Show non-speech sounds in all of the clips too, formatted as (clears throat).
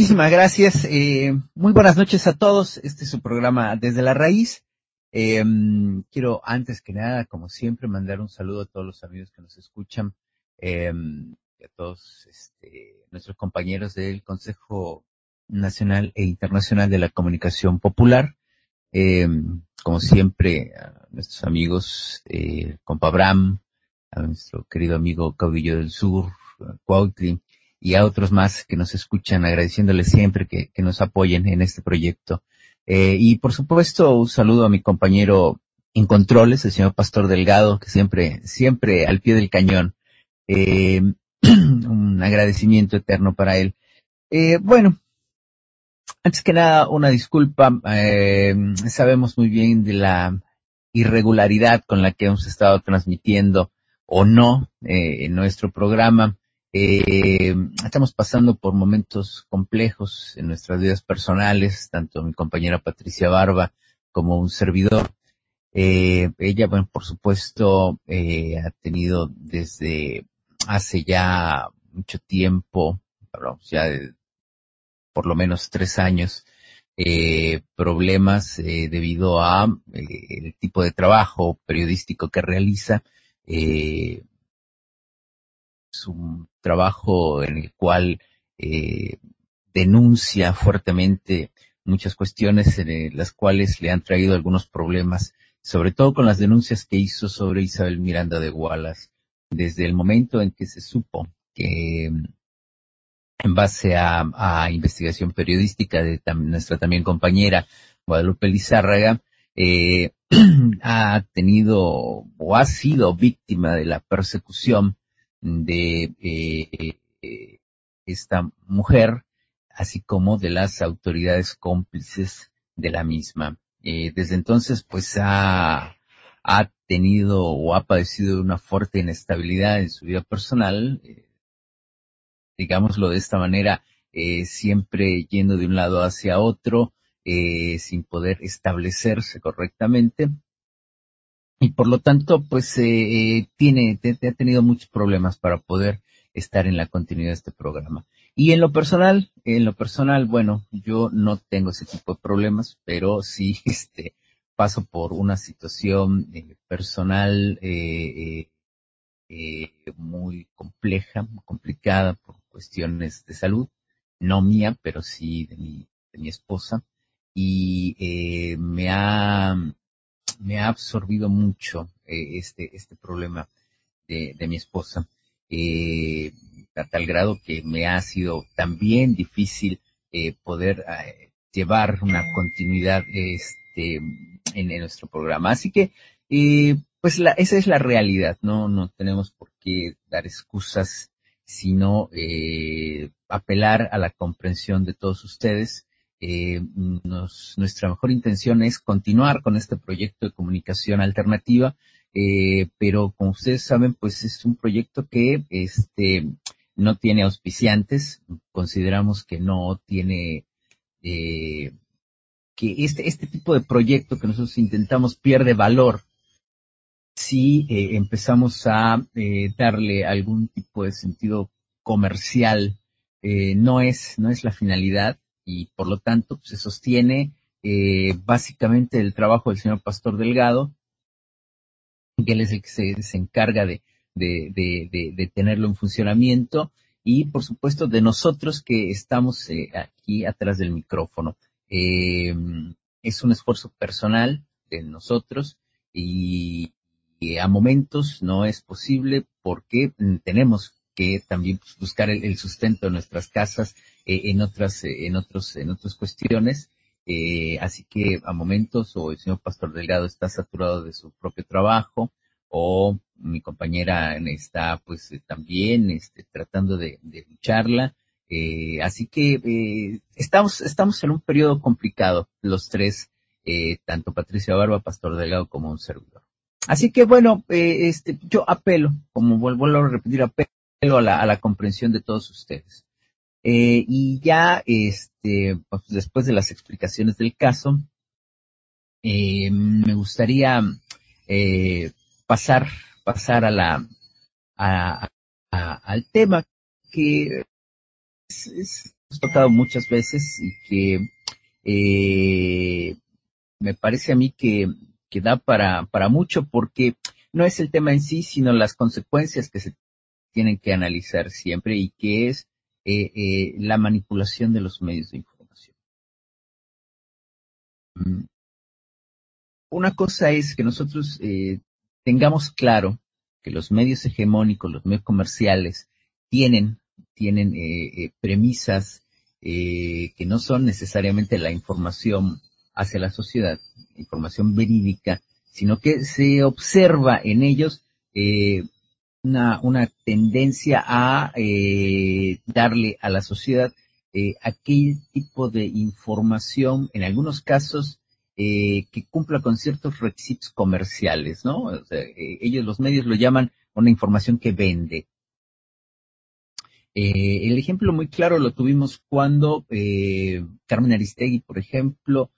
Muchísimas gracias. Eh, muy buenas noches a todos. Este es su programa Desde la Raíz. Eh, quiero antes que nada, como siempre, mandar un saludo a todos los amigos que nos escuchan eh, a todos este, nuestros compañeros del Consejo Nacional e Internacional de la Comunicación Popular. como siempre, a nuestros amigos, eh, compa Abraham, a nuestro querido amigo Caudillo del Sur, Cuautli, y a otros más que nos escuchan, agradeciéndoles siempre que, nos apoyen en este proyecto. Eh, y por supuesto, un saludo a mi compañero en controles, el señor Pastor Delgado, que siempre, siempre al pie del cañón. Eh, (clears throat) un agradecimiento eterno para él. Eh, bueno, antes que nada, una disculpa. sabemos muy bien de la irregularidad con la que hemos estado transmitiendo o no en nuestro programa. Eh, estamos pasando por momentos complejos en nuestras vidas personales, tanto mi compañera Patricia Barba como un servidor. Eh, ella, bueno, por supuesto, eh, ha tenido desde hace ya mucho tiempo, ya de, por lo menos tres años, eh, problemas eh, debido a eh, el tipo de trabajo periodístico que realiza. Eh, es un trabajo en el cual eh, denuncia fuertemente muchas cuestiones en las cuales le han traído algunos problemas, sobre todo con las denuncias que hizo sobre Isabel Miranda de Wallace, desde el momento en que se supo que en base a, investigación periodística de nuestra también compañera Guadalupe Lizárraga, eh, (clears throat) ha tenido o ha sido víctima de la persecución de eh, esta mujer, así como de las autoridades cómplices de la misma. Eh, desde entonces, pues ha, ha tenido o ha padecido una fuerte inestabilidad en su vida personal, eh, digámoslo de esta manera, siempre yendo de un lado hacia otro, sin poder establecerse correctamente y por lo tanto, pues eh, tiene, ha tenido muchos problemas para poder estar en la continuidad de este programa. Y en lo personal, en lo personal, bueno, yo no tengo ese tipo de problemas, pero sí, (laughs) este, paso por una situación eh, personal eh, eh, muy compleja, muy complicada por cuestiones de salud, no mía, pero sí de mi, de mi esposa, y me ha me ha absorbido mucho eh, este, este problema de, de mi esposa, eh, a tal grado que me ha sido también difícil eh, poder eh, llevar una continuidad este, en, nuestro programa. Así que, eh, pues la, esa es la realidad, no, no tenemos por qué dar excusas, sino apelar a la comprensión de todos ustedes eh, nuestra mejor intención es continuar con este proyecto de comunicación alternativa, eh, pero como ustedes saben, pues es un proyecto que este, no tiene auspiciantes, consideramos que no tiene, eh, que este, este tipo de proyecto que nosotros intentamos pierde valor si eh, empezamos a eh, darle algún tipo de sentido comercial, no es, no es la finalidad, y por lo tanto pues, se sostiene eh, básicamente el trabajo del señor Pastor Delgado, que él es el que se, se encarga de, de, de, de, tenerlo en funcionamiento y por supuesto de nosotros que estamos eh, aquí atrás del micrófono. Eh, es un esfuerzo personal de nosotros y, y, a momentos no es posible porque tenemos que también pues, buscar el, sustento de nuestras casas eh, en otras, eh, en otros, en otras cuestiones. Eh, así que a momentos o el señor Pastor Delgado está saturado de su propio trabajo o mi compañera está pues eh, también este, tratando de, de lucharla. Así que estamos, estamos en un periodo complicado, los tres, tanto Patricia Barba, Pastor Delgado como un servidor. Así que bueno, este, yo apelo, como vuelvo a repetir, apelo a la, a la comprensión de todos ustedes. Eh, y ya, este, pues después de las explicaciones del caso, eh, me gustaría eh, pasar, pasar a la, a, a, al tema que es, es, tocado muchas veces y que eh, me parece a mí que, que da para, para mucho porque no es el tema en sí, sino las consecuencias que se tienen que analizar siempre y que es eh, eh, la manipulación de los medios de información. Mm. Una cosa es que nosotros eh, tengamos claro que los medios hegemónicos, los medios comerciales, tienen, tienen premisas que no son necesariamente la información hacia la sociedad, información verídica, sino que se observa en ellos eh, una, una, tendencia a eh, darle a la sociedad eh, aquel tipo de información, en algunos casos, eh, que cumpla con ciertos requisitos comerciales, ¿no? O sea, eh, ellos, los medios, lo llaman una información que vende. Eh, el ejemplo muy claro lo tuvimos cuando Carmen Aristegui, por ejemplo,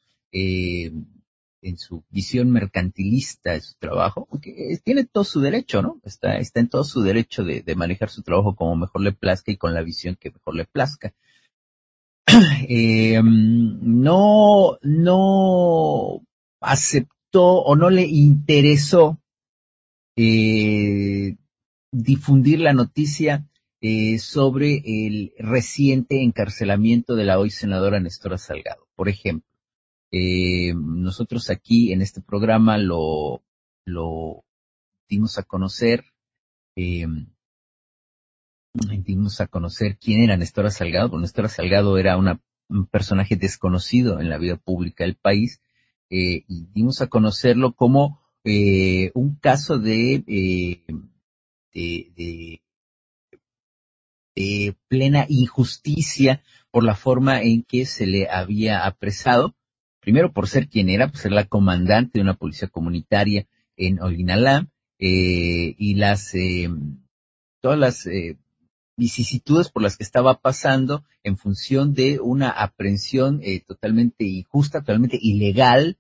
en su visión mercantilista de su trabajo, aunque tiene todo su derecho, ¿no? Está, está en todo su derecho de, manejar su trabajo como mejor le plazca y con la visión que mejor le plazca. Em, (clears throat) no, no aceptó o no le interesó eh, difundir la noticia eh, sobre el reciente encarcelamiento de la hoy senadora Nestora Salgado, por ejemplo. Eh, nosotros aquí en este programa lo, lo dimos a conocer, eh, dimos a conocer quién era Néstor Salgado, porque Néstor Salgado era una, un personaje desconocido en la vida pública del país, eh, y dimos a conocerlo como eh, un caso de, eh, de, de, de plena injusticia por la forma en que se le había apresado primero por ser quien era, pues ser la comandante de una policía comunitaria en Olinalá, eh, y las, eh, todas las eh, vicisitudes por las que estaba pasando en función de una aprehensión eh, totalmente injusta, totalmente ilegal,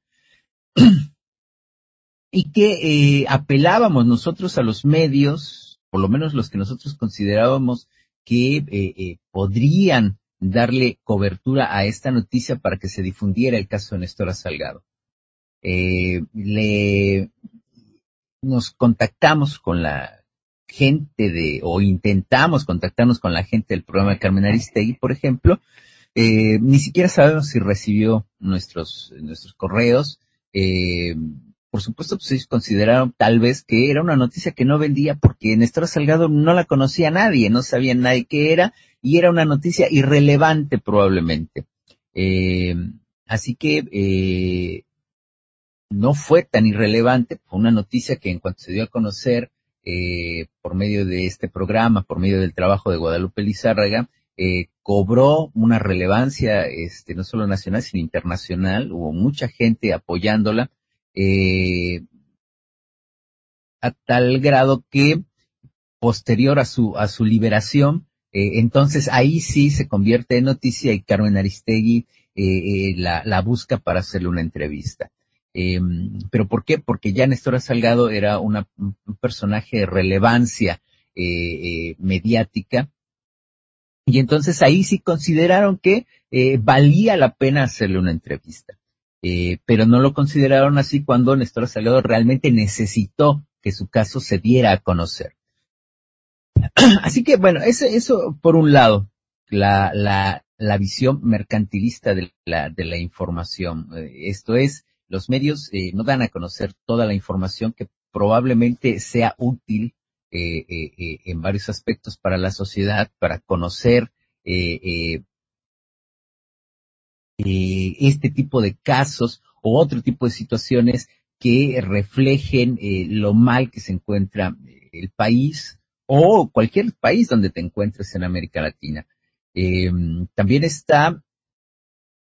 (clears throat) y que eh, apelábamos nosotros a los medios, por lo menos los que nosotros considerábamos que eh podrían darle cobertura a esta noticia para que se difundiera el caso de Néstor Salgado. Eh, le, nos contactamos con la gente de, o intentamos contactarnos con la gente del programa de Carmen Aristegui, por ejemplo, eh, ni siquiera sabemos si recibió nuestros, nuestros correos, eh, por supuesto, pues ellos consideraron tal vez que era una noticia que no vendía porque Néstor Salgado no la conocía nadie, no sabía nadie qué era y era una noticia irrelevante probablemente. Eh, así que eh, no fue tan irrelevante, fue una noticia que en cuanto se dio a conocer eh, por medio de este programa, por medio del trabajo de Guadalupe Lizárraga, eh, cobró una relevancia este, no solo nacional, sino internacional. Hubo mucha gente apoyándola eh, a tal grado que posterior a su, a su liberación, eh, entonces ahí sí se convierte en noticia y Carmen Aristegui eh, eh la, busca para hacerle una entrevista. Em, ¿Pero por qué? Porque ya Néstor Salgado era un personaje de relevancia mediática y entonces ahí sí consideraron que valía la pena hacerle una entrevista. Pero no lo consideraron así cuando Néstor Salgado realmente necesitó que su caso se diera a conocer. (clears throat) Así que bueno, eso, eso por un lado, la, la, la visión mercantilista de la, de la información. Eh, esto es, los medios eh, no dan a conocer toda la información que probablemente sea útil eh, eh, en varios aspectos para la sociedad, para conocer eh, este tipo de casos o otro tipo de situaciones que reflejen eh, lo mal que se encuentra eh, el país o cualquier país donde te encuentres en América Latina. Eh, también está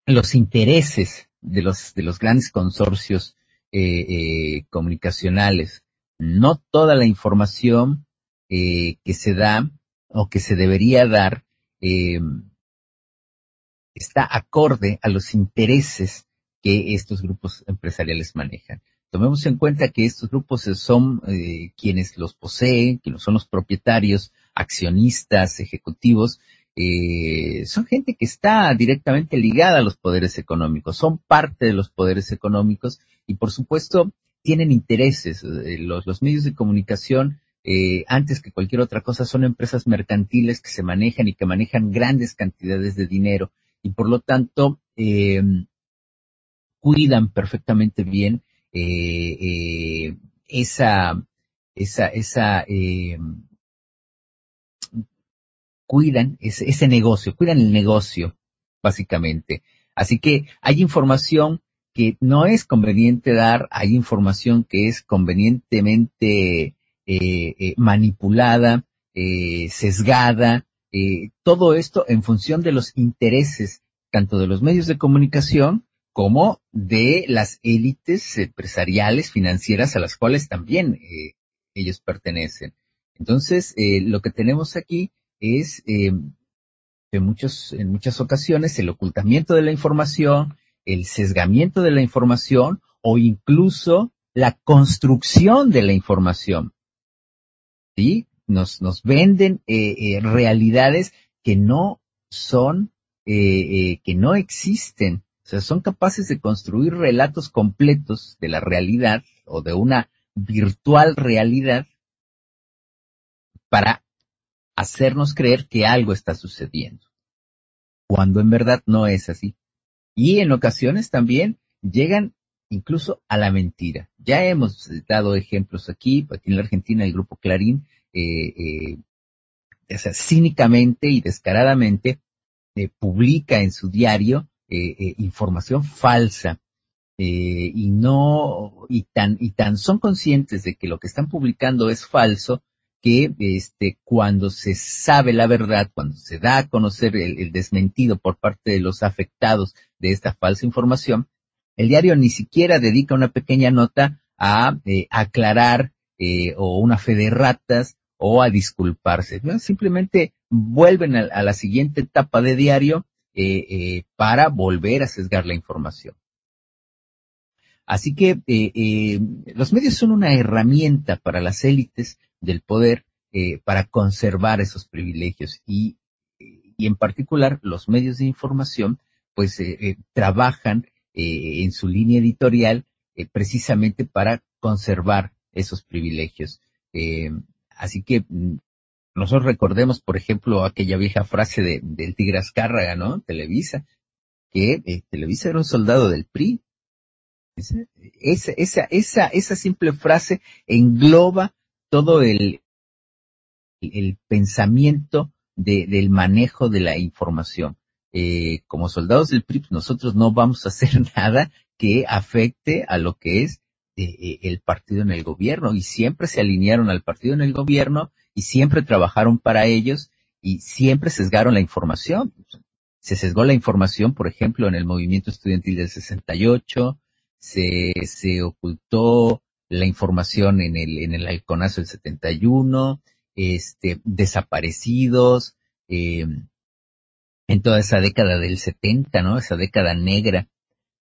los intereses de los, de los grandes consorcios eh, eh, comunicacionales. No toda la información que se da o que se debería dar está acorde a los intereses que estos grupos empresariales manejan. Tomemos en cuenta que estos grupos son eh, quienes los poseen, quienes son los propietarios, accionistas, ejecutivos, eh, son gente que está directamente ligada a los poderes económicos, son parte de los poderes económicos y por supuesto tienen intereses. Eh, los, medios de comunicación, antes que cualquier otra cosa, son empresas mercantiles que se manejan y que manejan grandes cantidades de dinero y por lo tanto cuidan perfectamente bien esa, esa, esa em, cuidan ese, ese negocio, cuidan el negocio, básicamente. Así que hay información que no es conveniente dar, hay información que es convenientemente eh, eh, manipulada, eh, sesgada, todo esto en función de los intereses tanto de los medios de comunicación como de las élites empresariales, financieras a las cuales también ellos pertenecen. Entonces, lo que tenemos aquí es eh, en, muchos, en muchas ocasiones el ocultamiento de la información, el sesgamiento de la información o incluso la construcción de la información. ¿Sí? Nos, nos venden eh, eh, realidades que no son, que no existen. O sea, son capaces de construir relatos completos de la realidad o de una virtual realidad para hacernos creer que algo está sucediendo, cuando en verdad no es así. Y en ocasiones también llegan incluso a la mentira. Ya hemos dado ejemplos aquí, aquí en la Argentina el grupo Clarín, eh, eh, cínicamente y descaradamente eh, publica en su diario información falsa y no y tan y tan son conscientes de que lo que están publicando es falso que este, cuando se sabe la verdad, cuando se da a conocer el, desmentido por parte de los afectados de esta falsa información, el diario ni siquiera dedica una pequeña nota a eh, aclarar eh, o una fe de ratas o a disculparse. Simplemente vuelven a, la siguiente etapa de diario eh, para volver a sesgar la información. Así que los medios son una herramienta para las élites del poder eh, para conservar esos privilegios y, y, en particular los medios de información pues eh, eh, trabajan en su línea editorial precisamente para conservar esos privilegios. así que mm, nosotros recordemos, por ejemplo, aquella vieja frase de, del Tigre Azcárraga, ¿no? Televisa, que Televisa era un soldado del PRI. Esa, esa, esa, esa simple frase engloba todo el, el pensamiento de, del manejo de la información. Eh, como soldados del PRI, nosotros no vamos a hacer (laughs) nada que afecte a lo que es eh, eh, el partido en el gobierno y siempre se alinearon al partido en el gobierno y siempre trabajaron para ellos y siempre sesgaron la información. Se sesgó la información, por ejemplo, en el movimiento estudiantil del 68, se, se ocultó la información en el, en el halconazo del 71, este, desaparecidos, eh, en toda esa década del 70, ¿no? Esa década negra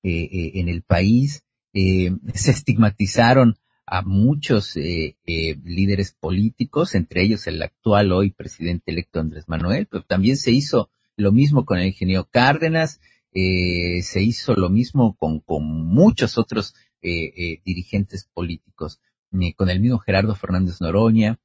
eh, eh, en el país, se estigmatizaron a muchos líderes políticos, entre ellos el actual hoy presidente electo Andrés Manuel, pero también se hizo lo mismo con el ingeniero Cárdenas, se hizo lo mismo con, con muchos otros eh, eh, dirigentes políticos, con el mismo Gerardo Fernández Noroña.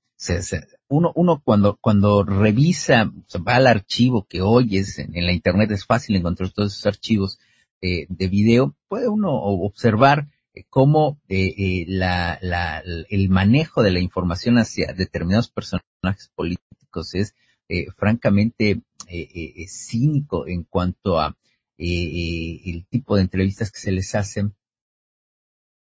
uno, uno cuando, cuando revisa, va al archivo que hoy es en, la internet, es fácil encontrar todos esos archivos eh, de video, puede uno observar cómo la, la, el manejo de la información hacia determinados personajes políticos es francamente cínico en cuanto a el tipo de entrevistas que se les hacen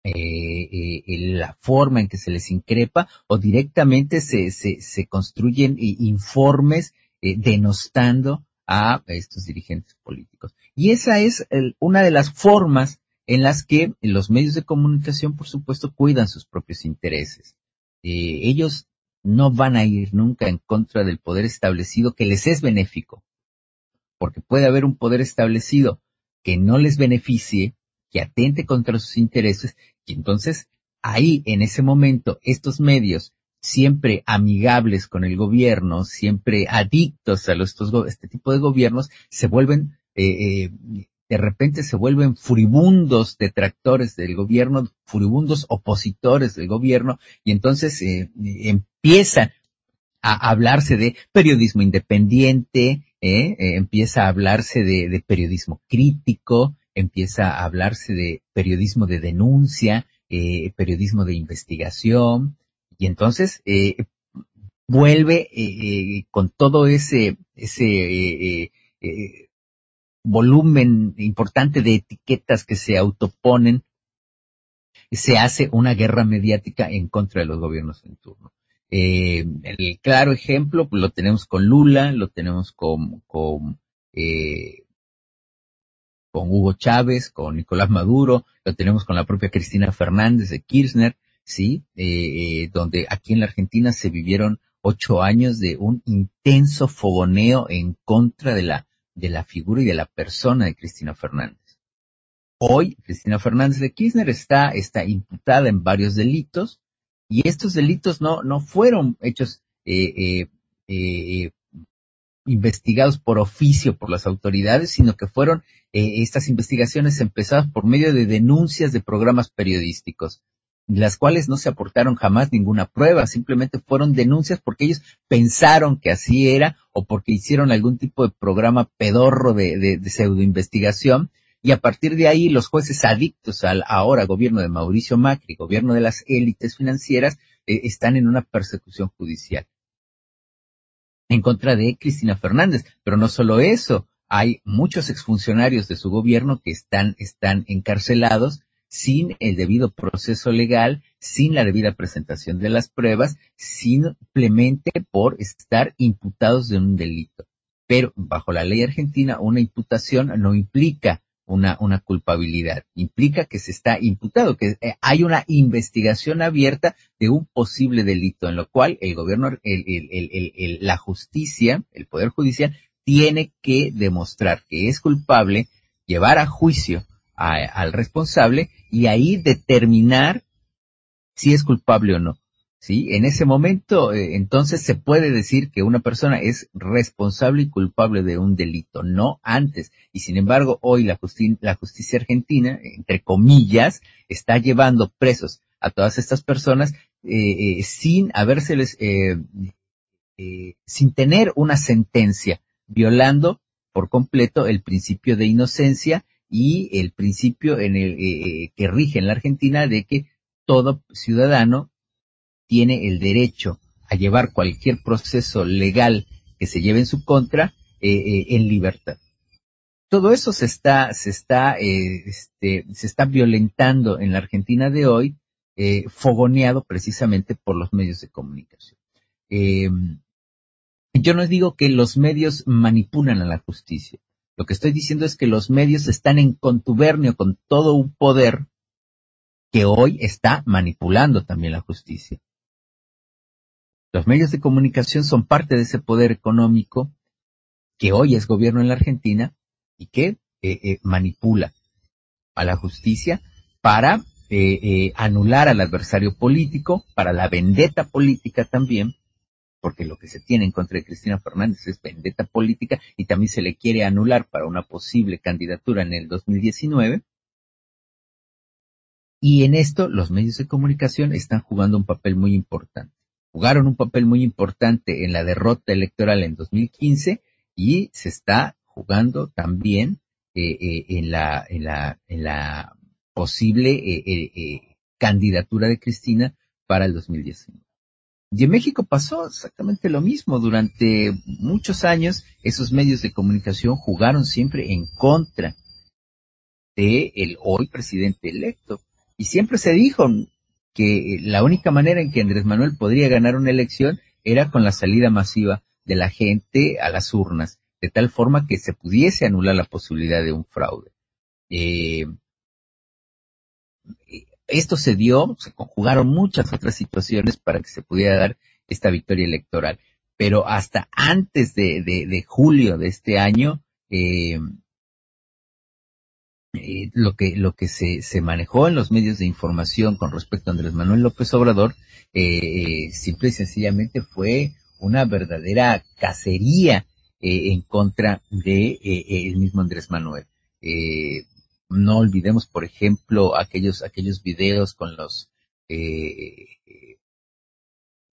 eh, eh, la forma en que se les increpa o directamente se, se, construyen informes eh, denostando a estos dirigentes políticos. Y esa es una de las formas en las que los medios de comunicación, por supuesto, cuidan sus propios intereses. Eh, ellos no van a ir nunca en contra del poder establecido que les es benéfico, porque puede haber un poder establecido que no les beneficie que atente contra sus intereses y entonces ahí en ese momento estos medios siempre amigables con el gobierno, siempre adictos a estos, este tipo de gobiernos, se vuelven, eh, eh, de repente se vuelven furibundos detractores del gobierno, furibundos opositores del gobierno, y entonces eh, empieza a hablarse de periodismo independiente, eh, eh, empieza a hablarse de, periodismo crítico, empieza a hablarse de periodismo de denuncia, eh, periodismo de investigación, y entonces eh, vuelve con todo ese, ese volumen importante de etiquetas que se autoponen, se hace una guerra mediática en contra de los gobiernos en turno. Eh, el claro ejemplo pues, lo tenemos con Lula, lo tenemos con, con, eh, con Hugo Chávez, con Nicolás Maduro, lo tenemos con la propia Cristina Fernández de Kirchner, sí, eh, donde aquí en la Argentina se vivieron ocho años de un intenso fogoneo en contra de la, de la figura y de la persona de Cristina Fernández. Hoy, Cristina Fernández de Kirchner está, está imputada en varios delitos, y estos delitos no, no fueron hechos eh, eh, eh, investigados por oficio por las autoridades, sino que fueron eh, estas investigaciones empezadas por medio de denuncias de programas periodísticos, las cuales no se aportaron jamás ninguna prueba, simplemente fueron denuncias porque ellos pensaron que así era o porque hicieron algún tipo de programa pedorro de, de, de pseudoinvestigación y a partir de ahí los jueces adictos al ahora gobierno de Mauricio Macri, gobierno de las élites financieras, eh, están en una persecución judicial en contra de Cristina Fernández. Pero no solo eso, hay muchos exfuncionarios de su gobierno que están, están encarcelados sin el debido proceso legal, sin la debida presentación de las pruebas, simplemente por estar imputados de un delito. Pero bajo la ley argentina, una imputación no implica una, culpabilidad. Implica que se está imputado, que eh, hay una investigación abierta de un posible delito, en lo cual el gobierno, el, la justicia, el Poder Judicial, tiene que demostrar que es culpable, llevar a juicio a, al responsable y ahí determinar si es culpable o no. ¿sí? En ese momento, eh, entonces se puede decir que una persona es responsable y culpable de un delito, no antes. Y sin embargo, hoy la, justi la justicia argentina, entre comillas, está llevando presos a todas estas personas eh, eh, sin habérseles, eh, sin tener una sentencia, violando por completo el principio de inocencia y el principio en el eh, que rige en la Argentina de que todo ciudadano tiene el derecho a llevar cualquier proceso legal que se lleve en su contra eh, eh, en libertad. Todo eso se está, se está, eh, este, se está violentando en la Argentina de hoy, eh, fogoneado precisamente por los medios de comunicación. Yo no digo que los medios manipulan a la justicia. Lo que estoy diciendo es que los medios están en contubernio con todo un poder que hoy está manipulando también la justicia. Los medios de comunicación son parte de ese poder económico que hoy es gobierno en la Argentina y que eh, eh, manipula a la justicia para eh, eh, anular al adversario político, para la vendetta política también, porque lo que se tiene en contra de Cristina Fernández es vendetta política y también se le quiere anular para una posible candidatura en el 2019. Y en esto los medios de comunicación están jugando un papel muy importante jugaron un papel muy importante en la derrota electoral en 2015 y se está jugando también eh, eh, en, la, posible eh candidatura de Cristina para el 2019. Y en México pasó exactamente lo mismo. Durante muchos años, esos medios de comunicación jugaron siempre en contra de el hoy presidente electo. Y siempre se dijo, que la única manera en que Andrés Manuel podría ganar una elección era con la salida masiva de la gente a las urnas, de tal forma que se pudiese anular la posibilidad de un fraude. Eh, esto se dio, se conjugaron muchas otras situaciones para que se pudiera dar esta victoria electoral, pero hasta antes de, julio de este año, eh, eh, lo que lo que se, se manejó en los medios de información con respecto a Andrés Manuel López Obrador eh, simple y sencillamente fue una verdadera cacería en contra de el mismo Andrés Manuel no olvidemos por ejemplo aquellos aquellos videos con los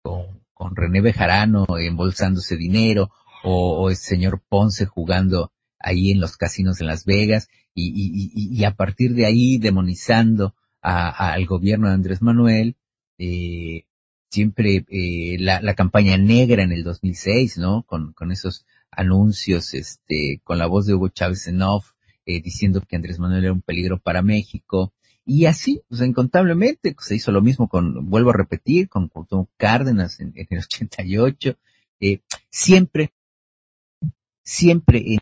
con, con René Bejarano embolsándose dinero o, el señor Ponce jugando ahí en los casinos en Las Vegas y, a partir de ahí demonizando al gobierno de Andrés Manuel, eh, siempre eh, la, campaña negra en el 2006, ¿no? Con, con esos anuncios, este, con la voz de Hugo Chávez en off, eh, diciendo que Andrés Manuel era un peligro para México. Y así, pues incontablemente, se hizo lo mismo con, vuelvo a repetir, con Cuauhtémoc Cárdenas en, el (laughs) 88. Eh, siempre siempre en,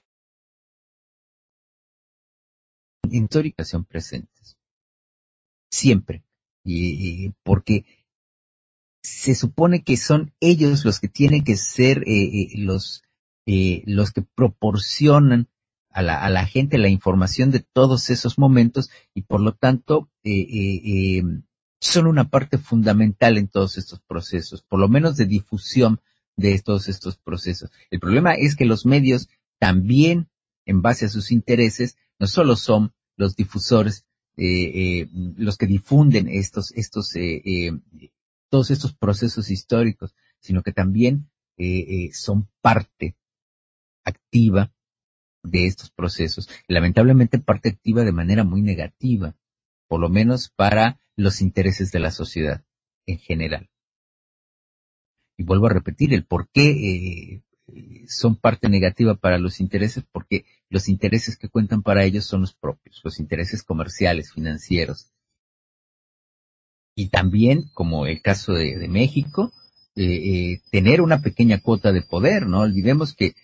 en historización presentes. Siempre. Y, porque se supone que son ellos los que tienen que ser eh, eh, los, los que proporcionan a la, a la gente la información de todos esos momentos y por lo tanto son una parte fundamental en todos estos procesos, por lo menos de difusión de todos estos procesos. El problema es que los medios también, en base a sus intereses, no solo son los difusores, eh, eh, los que difunden estos, estos, eh, todos estos procesos históricos, sino que también son parte activa de estos procesos, lamentablemente parte activa de manera muy negativa, por lo menos para los intereses de la sociedad en general y vuelvo a repetir el por qué eh, son parte negativa para los intereses, porque los intereses que cuentan para ellos son los propios, los intereses comerciales, financieros. Y también, como el caso de, México, eh, eh, tener una pequeña cuota de poder, ¿no? Olvidemos que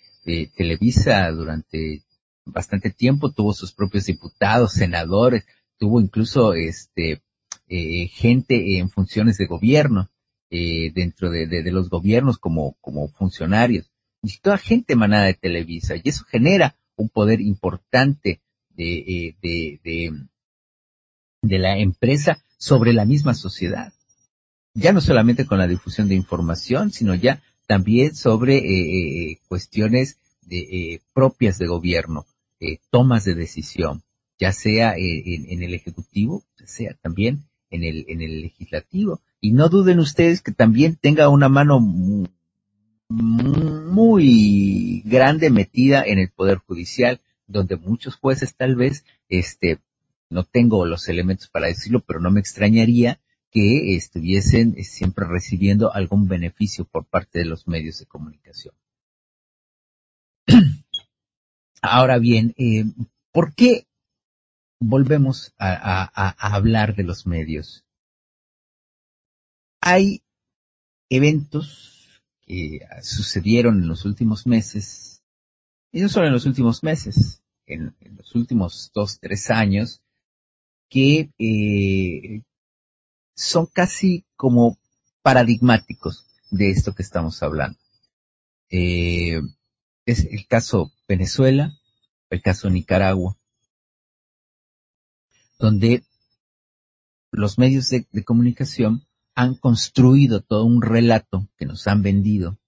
Televisa durante bastante tiempo tuvo sus propios diputados, senadores, tuvo incluso este gente en funciones de gobierno eh, dentro de, los gobiernos como, funcionarios. Y toda gente emanada de Televisa. Y eso genera un poder importante eh, de la empresa sobre la misma sociedad. Ya no solamente con la difusión de información, sino ya también sobre eh, eh cuestiones de, eh, propias de gobierno, eh, tomas de decisión, ya sea en, en, el Ejecutivo, ya sea también en el, en el Legislativo. Y no duden ustedes que también tenga una mano muy grande metida en el Poder Judicial, donde muchos jueces tal vez, este, no tengo los elementos para decirlo, pero no me extrañaría que estuviesen siempre recibiendo algún beneficio por parte de los medios de comunicación. (clears throat) Ahora bien, eh, ¿por qué volvemos a hablar de los medios? hay eventos que sucedieron en los últimos meses, y no solo en los últimos meses, en, los últimos dos, tres años, que eh, son casi como paradigmáticos de esto que estamos hablando. Eh, es el caso Venezuela, el caso Nicaragua, donde los medios de comunicación han construido todo un relato que nos han vendido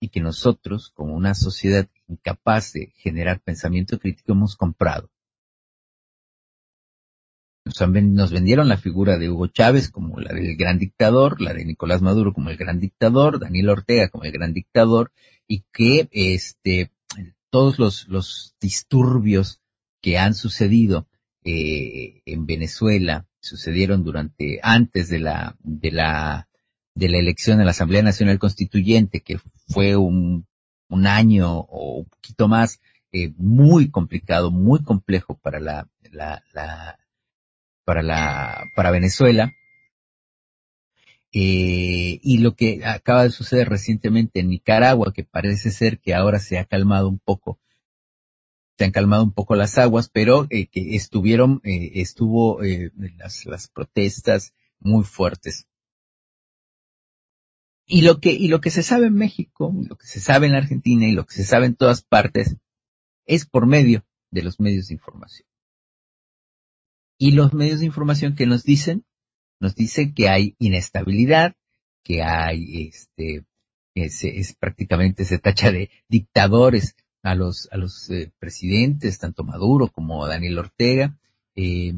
y que nosotros, como una sociedad incapaz de generar pensamiento crítico, hemos comprado. Nos, vendieron la figura de Hugo Chávez como la del gran dictador, la de Nicolás Maduro como el gran dictador, Daniel Ortega como el gran dictador, y que este, todos los, los disturbios que han sucedido eh, en Venezuela, sucedieron durante, antes de la, de la, de la elección de la Asamblea Nacional Constituyente, que fue un, un año o un poquito más, eh, muy complicado, muy complejo para la, la, la para la, para Venezuela. Eh, y lo que acaba de suceder recientemente en Nicaragua, que parece ser que ahora se ha calmado un poco se han calmado un poco las aguas, pero eh, que estuvieron, eh, estuvo eh, las, protestas muy fuertes. Y lo que, y lo que se sabe en México, lo que se sabe en Argentina y lo que se sabe en todas partes es por medio de los medios de información. Y los medios de información que nos dicen, nos dicen que hay inestabilidad, que hay, este, es, es prácticamente se tacha de dictadores a los, a los eh, presidentes, tanto Maduro como Daniel Ortega, eh,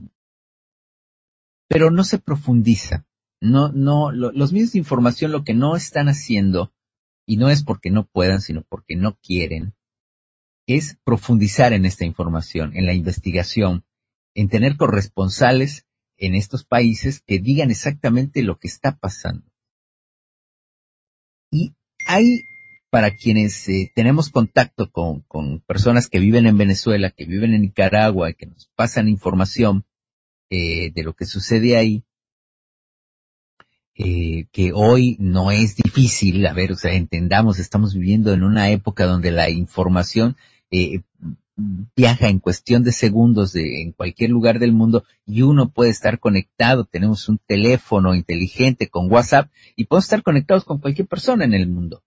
pero no se profundiza. No, no, los medios de información lo que no están haciendo, y no es porque no puedan, sino porque no quieren, es profundizar en esta información, en la investigación, en tener corresponsales en estos países que digan exactamente lo que está pasando. Y hay, para quienes eh, tenemos contacto con, con, personas que viven en Venezuela, que viven en Nicaragua, que nos pasan información eh, de lo que sucede ahí, eh, que hoy no es difícil, a ver, o sea, entendamos, estamos viviendo en una época donde la información viaja en cuestión de segundos de, en cualquier lugar del mundo y uno puede estar conectado, tenemos un teléfono inteligente con WhatsApp y podemos estar conectados con cualquier persona en el mundo.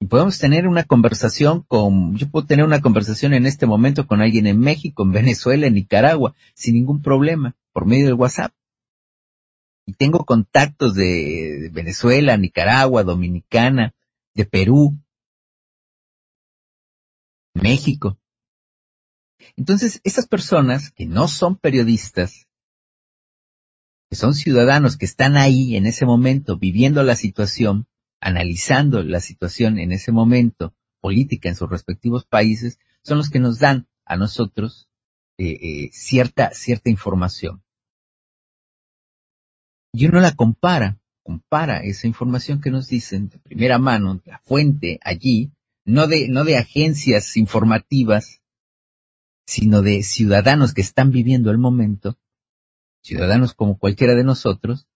Y podemos tener una conversación con, yo puedo tener una conversación en este momento con alguien en México, en Venezuela, en Nicaragua, sin ningún problema, por medio del WhatsApp. Y tengo contactos de Venezuela, Nicaragua, Dominicana, de Perú, México. Entonces, esas personas que no son periodistas, que son ciudadanos que están ahí en ese momento viviendo la situación, analizando la situación en ese momento política en sus respectivos países, son los que nos dan a nosotros eh, eh, cierta, cierta información. Y uno la compara, compara esa información que nos dicen de primera mano, la fuente allí, no de, no de agencias informativas, sino de ciudadanos que están viviendo el momento, ciudadanos como cualquiera de nosotros,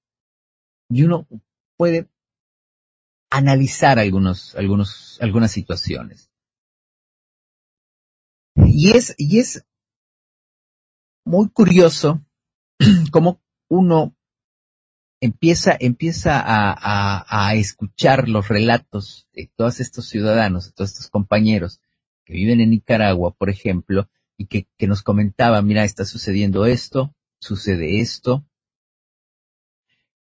y uno puede analizar algunos, algunos, algunas situaciones. Y es, y es muy curioso (clears throat) cómo uno empieza, empieza a, escuchar los relatos de todos estos ciudadanos, de todos estos compañeros que viven en Nicaragua, por ejemplo, y que, nos comentaban, mira, está sucediendo esto, sucede esto,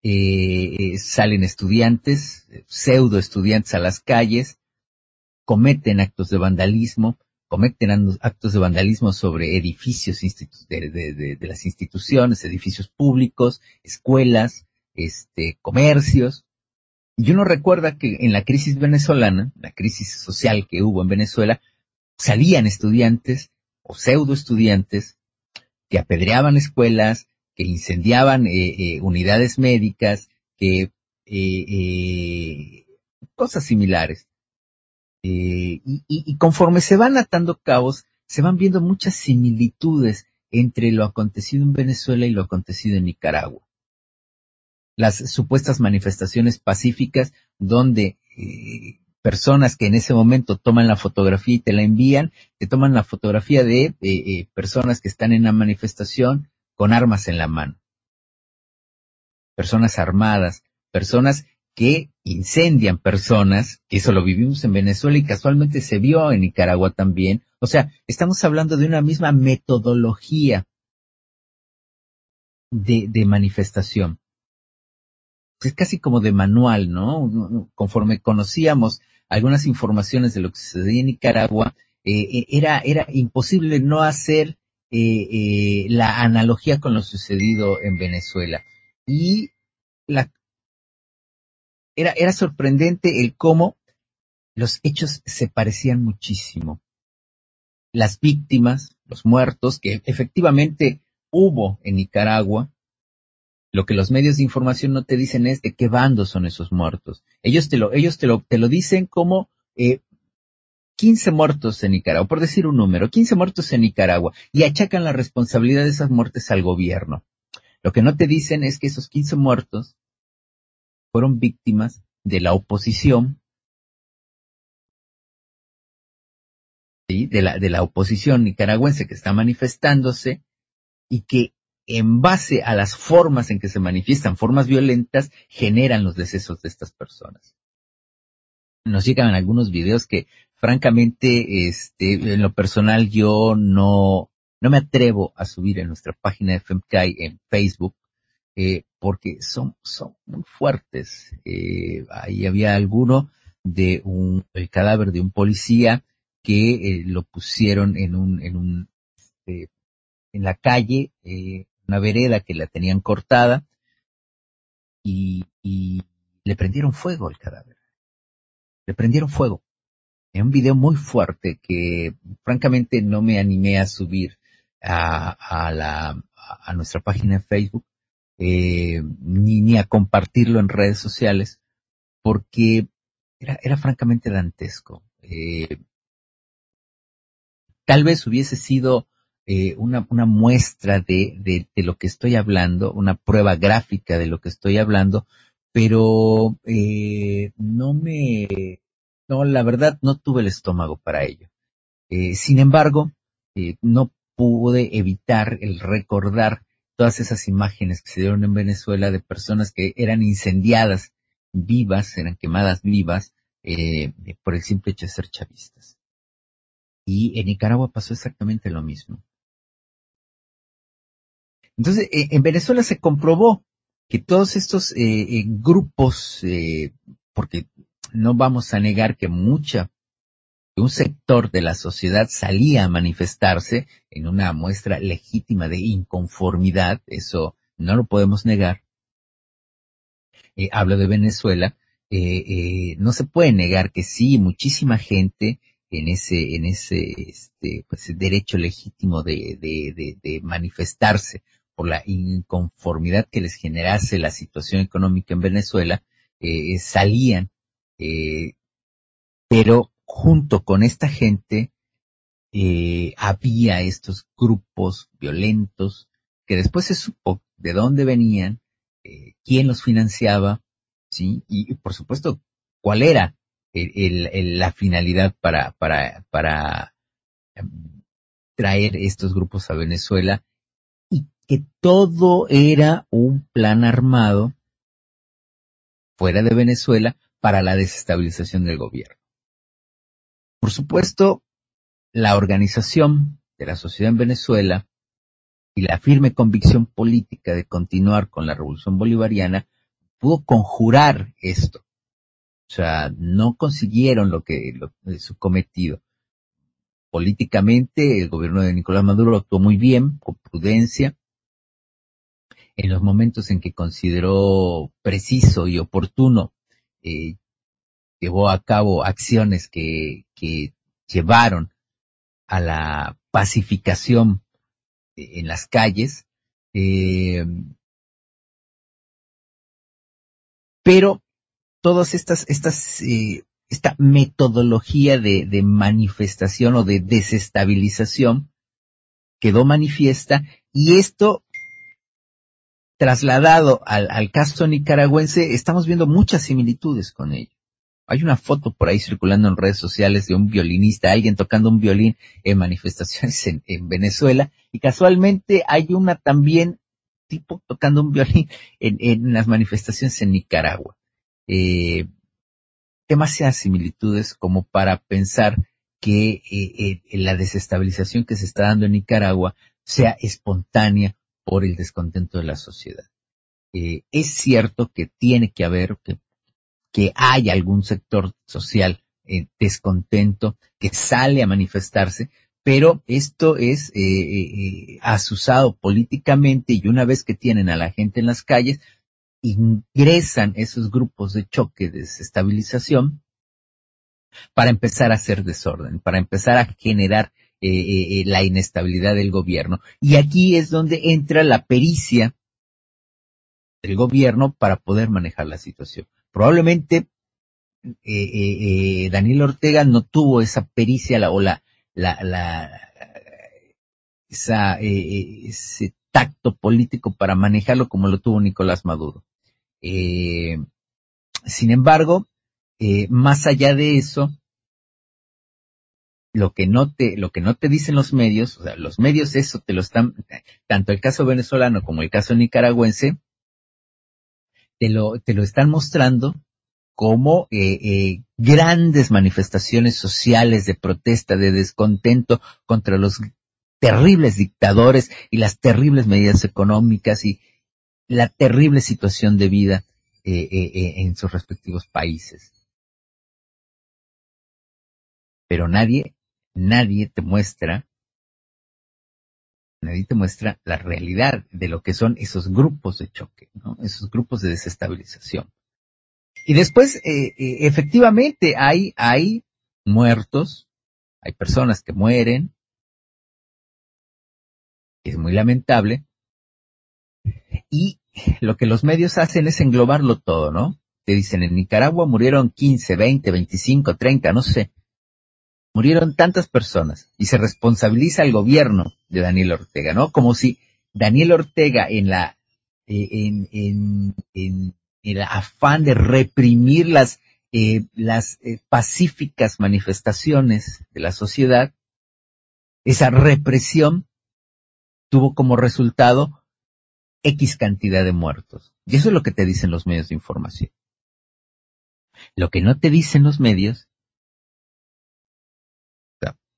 eh, salen estudiantes, pseudo estudiantes a las calles, cometen actos de vandalismo, cometen actos de vandalismo sobre edificios de, las instituciones, edificios públicos, escuelas, este, comercios. Y uno recuerda que en la crisis venezolana, la crisis social que hubo en Venezuela, salían estudiantes o pseudo estudiantes que apedreaban escuelas, que incendiaban eh, eh, unidades médicas, que eh, cosas similares. Y, y, conforme se van atando cabos, se van viendo muchas similitudes entre lo acontecido en Venezuela y lo acontecido en Nicaragua las supuestas manifestaciones pacíficas donde eh, personas que en ese momento toman la fotografía y te la envían, te toman la fotografía de eh, eh, personas que están en la manifestación con armas en la mano. Personas armadas, personas que incendian personas, que eso lo vivimos en Venezuela y casualmente se vio en Nicaragua también. O sea, estamos hablando de una misma metodología de, de manifestación es casi como de manual, ¿no? Conforme conocíamos algunas informaciones de lo que sucedía en Nicaragua, eh, eh, era, era imposible no hacer eh, la analogía con lo sucedido en Venezuela. Y la, era, era sorprendente el cómo los hechos se parecían muchísimo. Las víctimas, los muertos, que efectivamente hubo en Nicaragua, lo que los medios de información no te dicen es de qué bando son esos muertos. Ellos te lo, ellos te lo, te lo dicen como eh, 15 muertos en Nicaragua, por decir un número, 15 muertos en Nicaragua, y achacan la responsabilidad de esas muertes al gobierno. Lo que no te dicen es que esos 15 muertos fueron víctimas de la oposición, ¿sí? de, la, de la oposición nicaragüense que está manifestándose y que en base a las formas en que se manifiestan, formas violentas, generan los decesos de estas personas. Nos llegan algunos videos que, francamente, este, en lo personal yo no, no me atrevo a subir en nuestra página de FemCai en Facebook, eh, porque son, son muy fuertes. Eh, ahí había alguno de un, el cadáver de un policía que eh, lo pusieron en un, en un, este, en la calle, una vereda que la tenían cortada y, le prendieron fuego al cadáver. Le prendieron fuego. En un video muy fuerte que francamente no me animé a subir a, a la, a nuestra página de Facebook, eh, ni, ni a compartirlo en redes sociales, porque era, era francamente dantesco. Eh, tal vez hubiese sido eh, una, una muestra de, de, de, lo que estoy hablando, una prueba gráfica de lo que estoy hablando, pero eh, no me, no, la verdad no tuve el estómago para ello. Eh, sin embargo, eh, no pude evitar el recordar todas esas imágenes que se dieron en Venezuela de personas que eran incendiadas vivas, eran quemadas vivas eh, por el simple hecho de ser chavistas. Y en Nicaragua pasó exactamente lo mismo. Entonces, eh, en Venezuela se comprobó que todos estos eh, eh grupos, eh, porque no vamos a negar que mucha, un sector de la sociedad salía a manifestarse en una muestra legítima de inconformidad, eso no lo podemos negar. Hablo de Venezuela, no se puede negar que sí, muchísima gente en ese, en ese, este, pues, derecho legítimo de manifestarse por la inconformidad que les generase la situación económica en Venezuela, eh, salían, eh, pero junto con esta gente eh, había estos grupos violentos que después se supo de dónde venían, eh, quién los financiaba, sí, y, por supuesto cuál era la finalidad para para para um, traer estos grupos a Venezuela que todo era un plan armado fuera de Venezuela para la desestabilización del gobierno. Por supuesto, la organización de la sociedad en Venezuela y la firme convicción política de continuar con la revolución bolivariana pudo conjurar esto. O sea, no consiguieron lo que lo, su cometido. Políticamente, el gobierno de Nicolás Maduro actuó muy bien, con prudencia. En los momentos en que consideró preciso y oportuno eh, llevó a cabo acciones que, que llevaron a la pacificación en las calles, eh, pero todas estas, estas, eh, esta metodología de, manifestación o de desestabilización quedó manifiesta y esto trasladado al, caso nicaragüense, estamos viendo muchas similitudes con ello. Hay una foto por ahí circulando en redes sociales de un violinista, alguien tocando un violín en manifestaciones en, en Venezuela, y casualmente hay una también tipo tocando un violín en, en las manifestaciones en Nicaragua. Eh, demasiadas similitudes como para pensar que eh, eh, la desestabilización que se está dando en Nicaragua sea espontánea por el descontento de la sociedad. Eh, es cierto que tiene que haber, que, que hay algún sector social eh, descontento que sale a manifestarse, pero esto es eh, eh, asusado políticamente y una vez que tienen a la gente en las calles, ingresan esos grupos de choque, de desestabilización, para empezar a hacer desorden, para empezar a generar eh, eh, la inestabilidad del gobierno. Y aquí es donde entra la pericia del gobierno para poder manejar la situación. Probablemente eh, eh, eh Daniel Ortega no tuvo esa pericia la, o la, la, la esa, ese tacto político para manejarlo como lo tuvo Nicolás Maduro. sin embargo, más allá de eso, lo que no te, lo que no te dicen los medios, o sea, los medios eso te lo están, tanto el caso venezolano como el caso nicaragüense, te lo, te lo están mostrando como eh, eh, grandes manifestaciones sociales de protesta, de descontento contra los terribles dictadores y las terribles medidas económicas y la terrible situación de vida eh, eh, eh, en sus respectivos países. Pero nadie, nadie te muestra, nadie te muestra la realidad de lo que son esos grupos de choque, ¿no? esos grupos de desestabilización. Y después, efectivamente, hay, hay muertos, hay personas que mueren, es muy lamentable, y lo que los medios hacen es englobarlo todo, ¿no? Te dicen, en Nicaragua murieron 15, 20, 25, 30, no sé. Murieron tantas personas y se responsabiliza al gobierno de Daniel Ortega, ¿no? Como si Daniel Ortega en la, eh, en, en, en, el afán de reprimir las, eh, las eh, pacíficas manifestaciones de la sociedad, esa represión tuvo como resultado X cantidad de muertos. Y eso es lo que te dicen los medios de información. Lo que no te dicen los medios,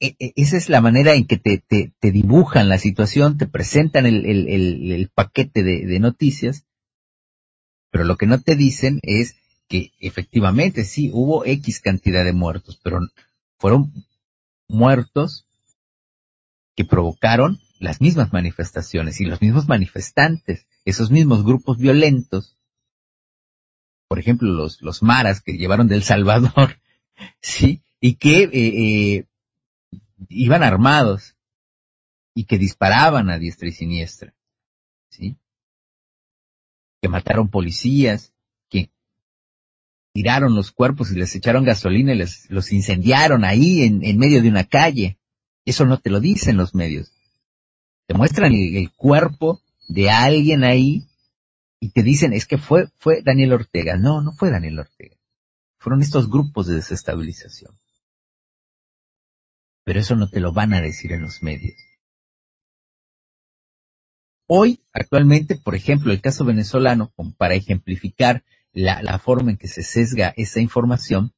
esa es la manera en que te, te, dibujan la situación, te presentan el, el, el, paquete de, de noticias, pero lo que no te dicen es que efectivamente sí hubo X cantidad de muertos, pero fueron muertos que provocaron las mismas manifestaciones y los mismos manifestantes, esos mismos grupos violentos, por ejemplo, los, los maras que llevaron del Salvador, (laughs) sí, y que eh, eh, iban armados y que disparaban a diestra y siniestra, sí, que mataron policías, que tiraron los cuerpos y les echaron gasolina y les, los incendiaron ahí en, medio de una calle. Eso no te lo dicen los medios te muestran el, cuerpo de alguien ahí y te dicen, es que fue, fue Daniel Ortega. No, no fue Daniel Ortega. Fueron estos grupos de desestabilización. Pero eso no te lo van a decir en los medios. Hoy, actualmente, por ejemplo, el caso venezolano, para ejemplificar la, forma en que se sesga esa información,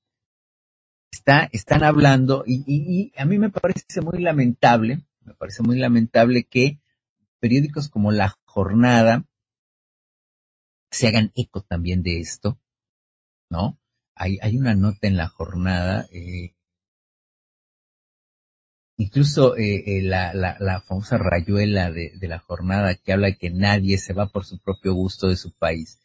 está, están hablando, y, y a mí me parece muy lamentable, me parece muy lamentable que periódicos como La Jornada se hagan eco también de esto, ¿no? Hay, hay una nota en La Jornada, eh, incluso eh, eh, la, la, la, famosa rayuela de, de la jornada que habla de que nadie se va por su propio gusto de su país.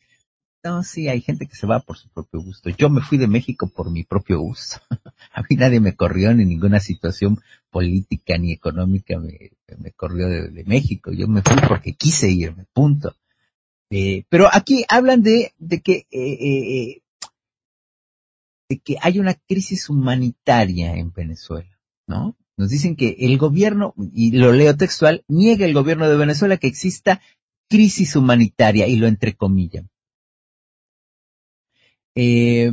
No, sí, hay gente que se va por su propio gusto. Yo me fui de México por mi propio gusto. (laughs) a mí nadie me corrió en ninguna situación política ni económica me, me corrió de, México. Yo me fui porque quise irme, punto. Eh, pero aquí hablan de, de que, eh, eh, de que hay una crisis humanitaria en Venezuela, ¿no? Nos dicen que el gobierno, y lo leo textual, niega el gobierno de Venezuela que exista crisis humanitaria y lo entrecomillan. Eh,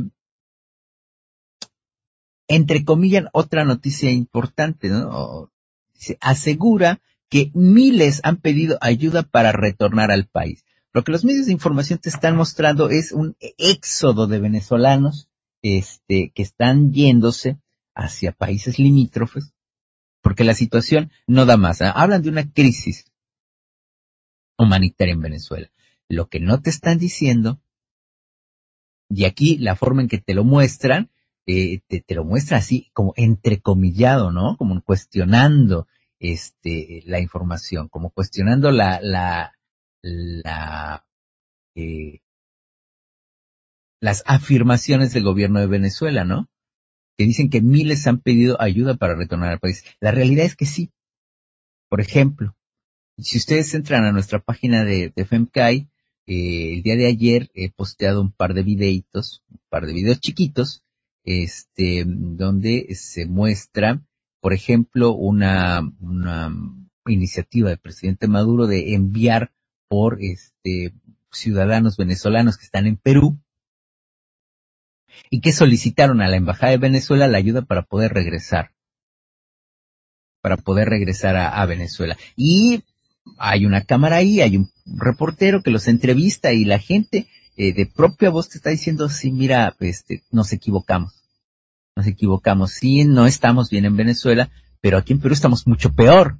otra noticia importante, ¿no? Se asegura que miles han pedido ayuda para retornar al país. Lo que los medios de información te están mostrando es un éxodo de venezolanos este, que están yéndose hacia países limítrofes, porque la situación no da más. Hablan de una crisis humanitaria en Venezuela. Lo que no te están diciendo y aquí la forma en que te lo muestran, eh, te, te, lo muestra así como entrecomillado, ¿no? Como cuestionando este la información, como cuestionando la la la eh, las afirmaciones del gobierno de Venezuela, ¿no? Que dicen que miles han pedido ayuda para retornar al país. La realidad es que sí. Por ejemplo, si ustedes entran a nuestra página de, de FEMCAI, eh, el día de ayer he posteado un par de videitos, un par de videos chiquitos, este, donde se muestra, por ejemplo, una, una iniciativa del presidente Maduro de enviar por este ciudadanos venezolanos que están en Perú y que solicitaron a la embajada de Venezuela la ayuda para poder regresar, para poder regresar a, Venezuela. Y hay una cámara ahí, hay un reportero que los entrevista y la gente eh, de propia voz te está diciendo, sí, mira, este, nos equivocamos, nos equivocamos, sí, no estamos bien en Venezuela, pero aquí en Perú estamos mucho peor.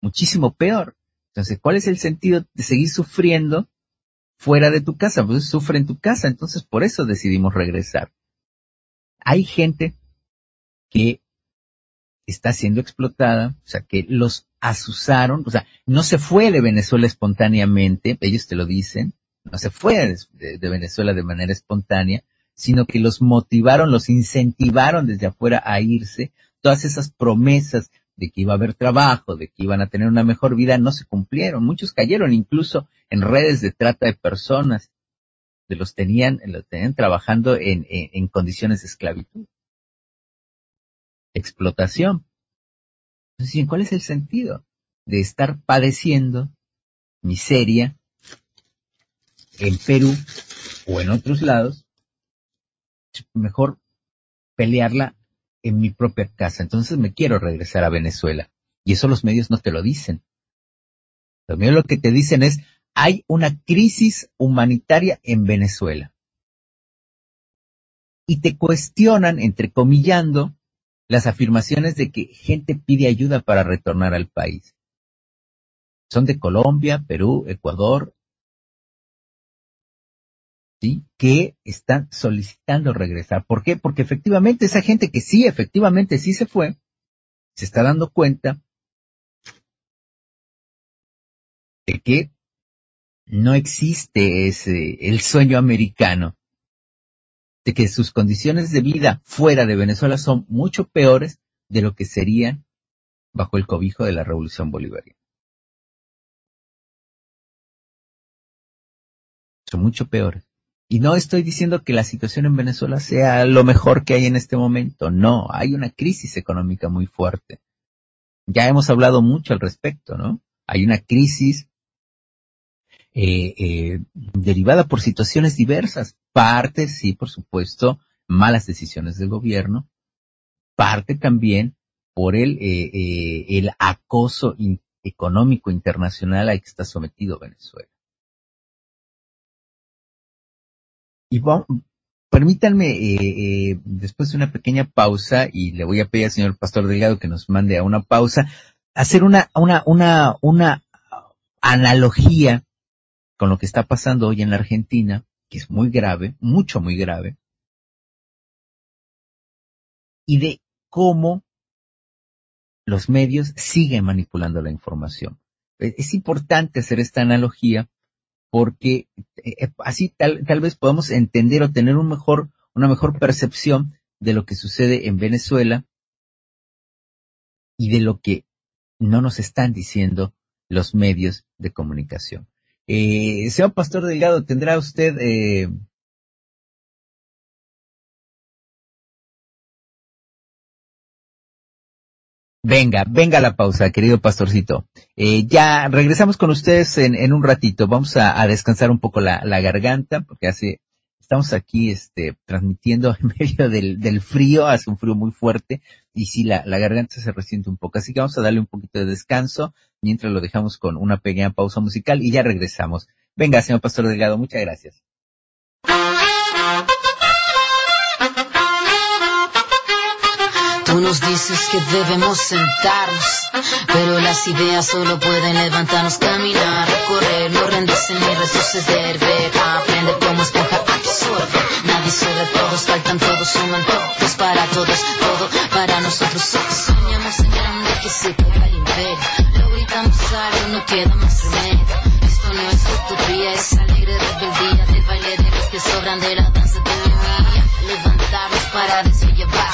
muchísimo peor. Entonces, ¿cuál es el sentido de seguir sufriendo fuera de tu casa? Pues sufre en tu casa, entonces por eso decidimos regresar. Hay gente que está siendo explotada, o sea, que los asusaron, o sea, no se fue de Venezuela espontáneamente, ellos te lo dicen, no se fue de, de, Venezuela de manera espontánea, sino que los motivaron, los incentivaron desde afuera a irse. Todas esas promesas de que iba a haber trabajo, de que iban a tener una mejor vida, no se cumplieron. Muchos cayeron incluso en redes de trata de personas, de los tenían, los tenían trabajando en, en, condiciones de esclavitud. Explotación. Entonces, ¿cuál es el sentido de estar padeciendo miseria en Perú o en otros lados? Mejor pelearla en mi propia casa. Entonces me quiero regresar a Venezuela. Y eso los medios no te lo dicen. Los medios lo que te dicen es, hay una crisis humanitaria en Venezuela. Y te cuestionan, entrecomillando, las afirmaciones de que gente pide ayuda para retornar al país. Son de Colombia, Perú, Ecuador, que están solicitando regresar. ¿Por qué? Porque efectivamente esa gente que sí, efectivamente sí se fue, se está dando cuenta de que no existe ese, el sueño americano, de que sus condiciones de vida fuera de Venezuela son mucho peores de lo que serían bajo el cobijo de la revolución bolivariana. Son mucho peores. Y no estoy diciendo que la situación en Venezuela sea lo mejor que hay en este momento. No, hay una crisis económica muy fuerte. Ya hemos hablado mucho al respecto, ¿no? Hay una crisis eh, eh, derivada por situaciones diversas. Parte, sí, por supuesto, malas decisiones del gobierno. Parte también por el, eh, el acoso económico internacional al que está sometido Venezuela. Y permítanme, eh, eh, después de una pequeña pausa, y le voy a pedir al señor Pastor Delgado que nos mande a una pausa, hacer una, una, una, una analogía con lo que está pasando hoy en la Argentina, que es muy grave, mucho, muy grave, y de cómo los medios siguen manipulando la información. Es importante hacer esta analogía porque eh, así tal, tal vez podamos entender o tener una mejor percepción de lo que sucede en Venezuela y de lo que no nos están diciendo los medios de comunicación. Eh, señor Pastor Delgado, ¿tendrá usted eh, Venga, venga la pausa, querido pastorcito. Eh, ya regresamos con ustedes en, en un ratito. Vamos a, a descansar un poco la, la, garganta, porque hace, estamos aquí, este, transmitiendo (laughs) en medio del, del frío, hace un frío muy fuerte, y sí, la, la garganta se resiente un poco. Así que vamos a darle un poquito de descanso, mientras lo dejamos con una pequeña pausa musical y ya regresamos. Venga, señor Pastor Delgado, muchas gracias. Tú nos dices que debemos sentarnos, pero las ideas solo pueden levantarnos, caminar, correr, no rendirse ni retroceder, ver, aprender como esponja absorbe. Nadie sobre todos, faltan todos, suman todos para todos, todo para nosotros. Soñamos en grande que se ponga el imperio, lo gritamos algo, no queda más remedio. Esto no es utopía, es alegre rebeldía del baile de los que sobran de la danza de la Levantarnos para llevar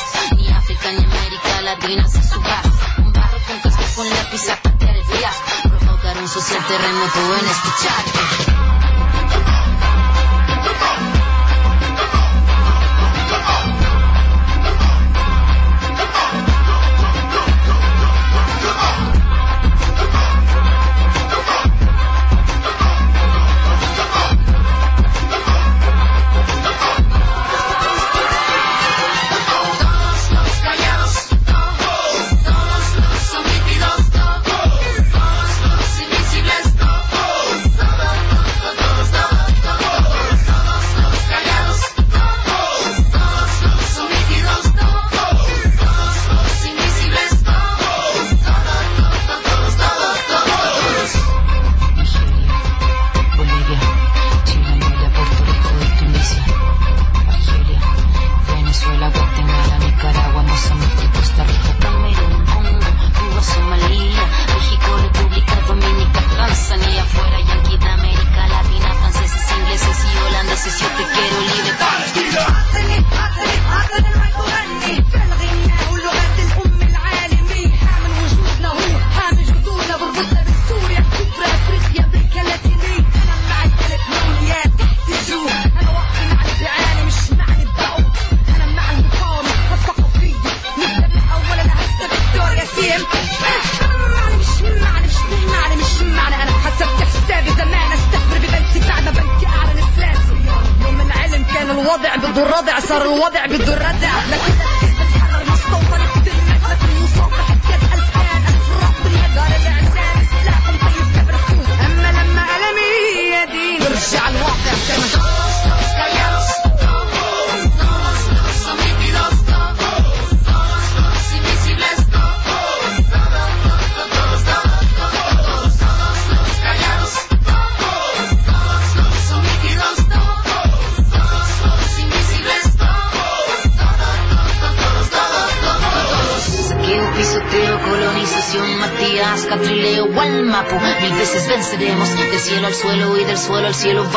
ni América Latina sin su gas. Un barro con casco con lápiz a patear el fiasco. Provocar un social terremoto en escuchar.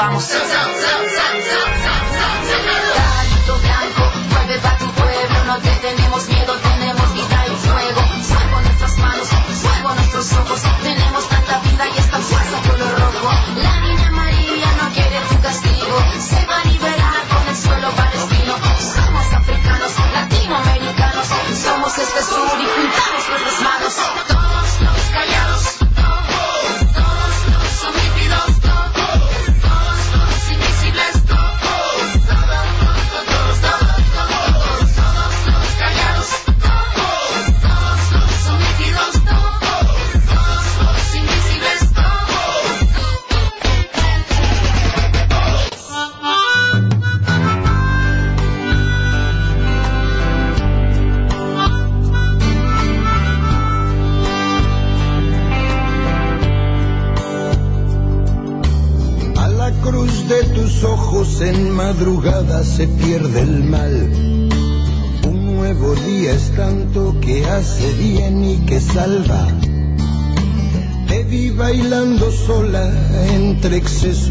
Vamos.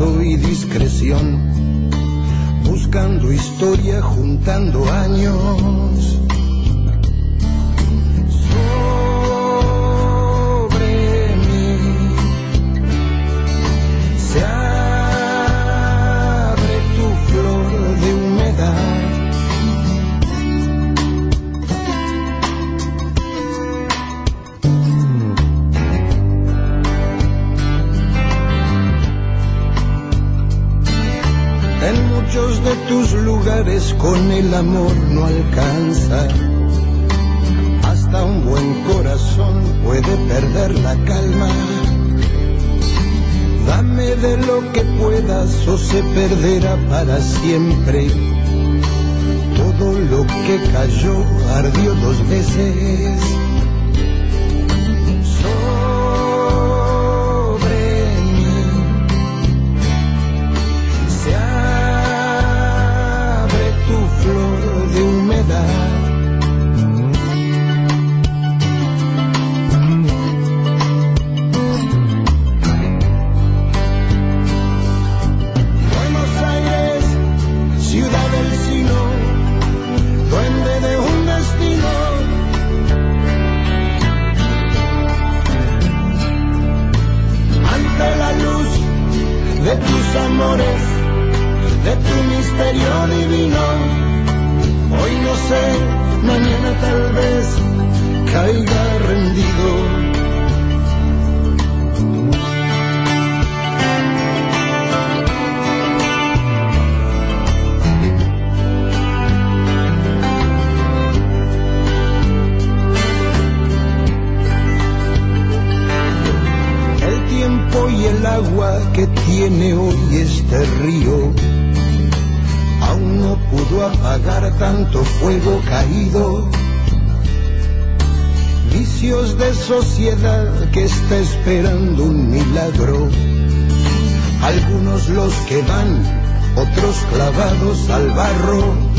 Y discreción, buscando historia, juntando años con el amor no alcanza. Hasta un buen corazón puede perder la calma. Dame de lo que puedas o se perderá para siempre. Todo lo que cayó ardió dos veces. Que está esperando un milagro. Algunos los que van, otros clavados al barro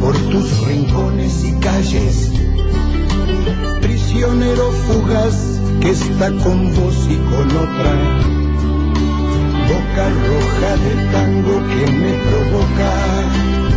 por tus rincones y calles. Prisionero fugaz que está con vos y con otra. Boca roja de tango que me provoca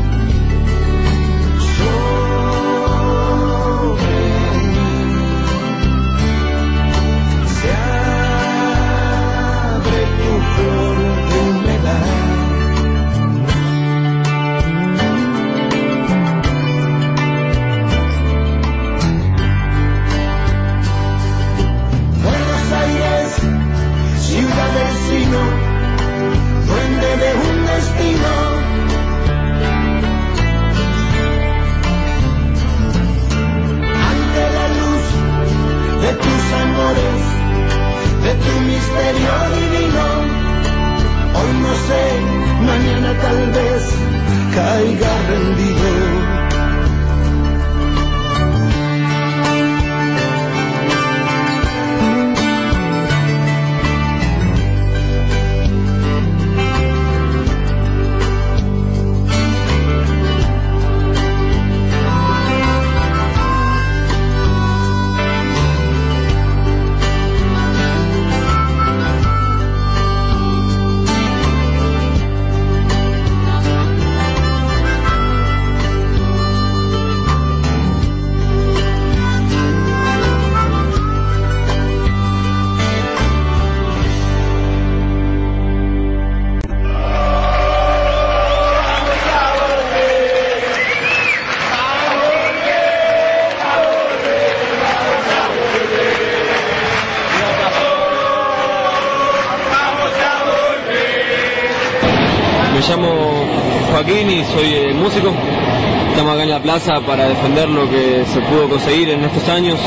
plaza para defender lo que se pudo conseguir en estos años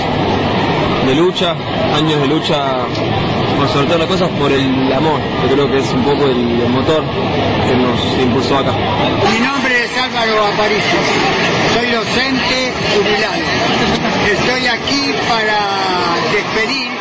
de lucha, años de lucha por sobre todas las cosas por el amor, yo creo que es un poco el, el motor que nos impulsó acá. Mi nombre es Álvaro Aparicio, soy docente jubilado. Estoy aquí para despedir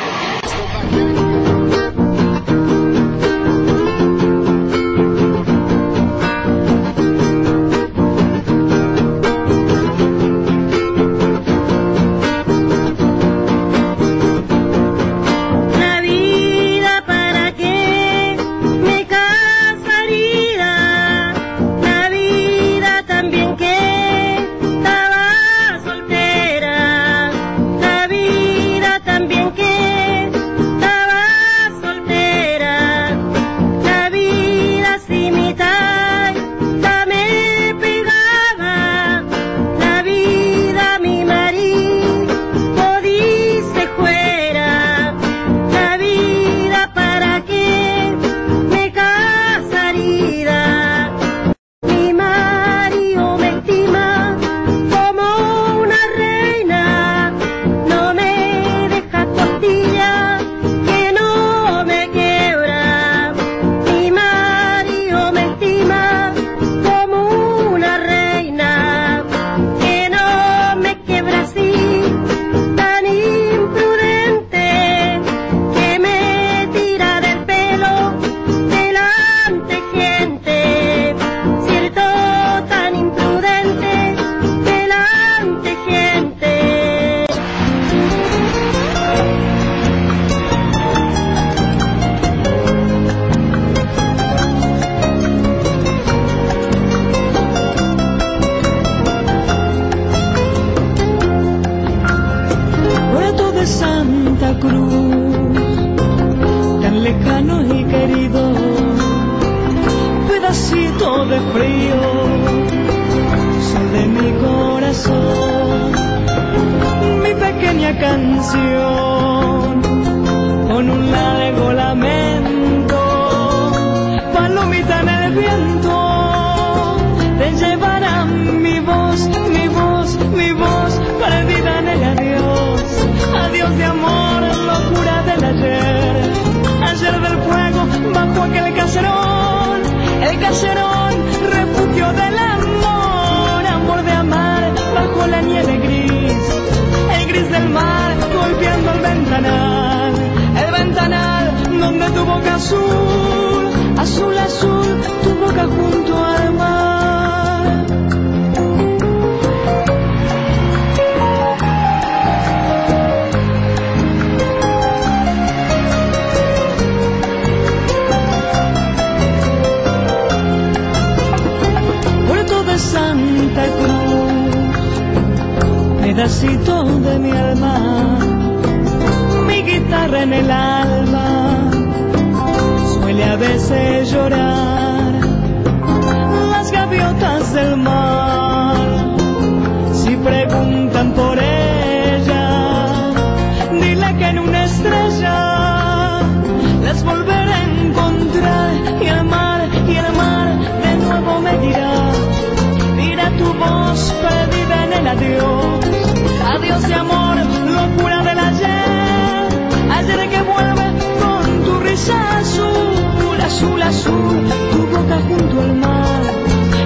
pedacito de mi alma, mi guitarra en el alma, suele a veces llorar las gaviotas del mar. Si preguntan por ella, dile que en una estrella las volveré a encontrar. Y el mar, y el mar de nuevo me dirá, mira tu voz perdida en el adiós, adiós de amor, locura del ayer, ayer que vuelve con tu risa azul, azul, azul, tu boca junto al mar,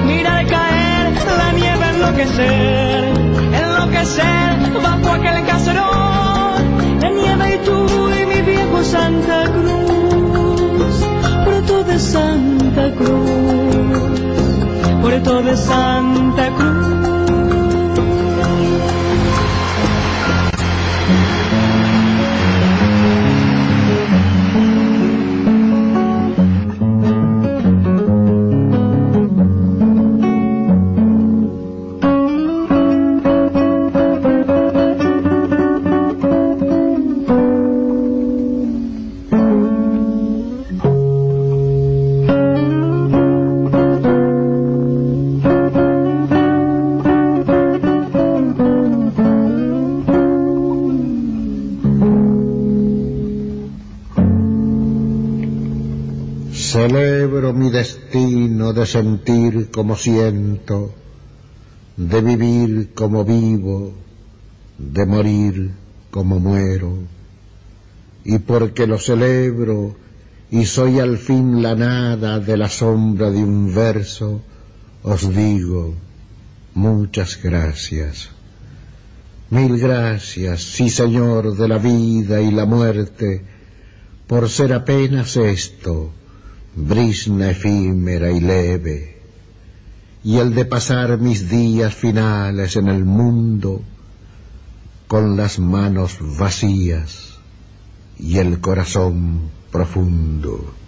mira caer la nieve enloquecer, enloquecer bajo aquel caserón, la nieve y tú y mi viejo Santa Cruz, puerto de Santa Cruz, puerto de Santa Cruz. De sentir como siento, de vivir como vivo, de morir como muero. Y porque lo celebro y soy al fin la nada de la sombra de un verso, os digo muchas gracias. Mil gracias, sí Señor de la vida y la muerte, por ser apenas esto, brisna efímera y leve, y el de pasar mis días finales en el mundo con las manos vacías y el corazón profundo.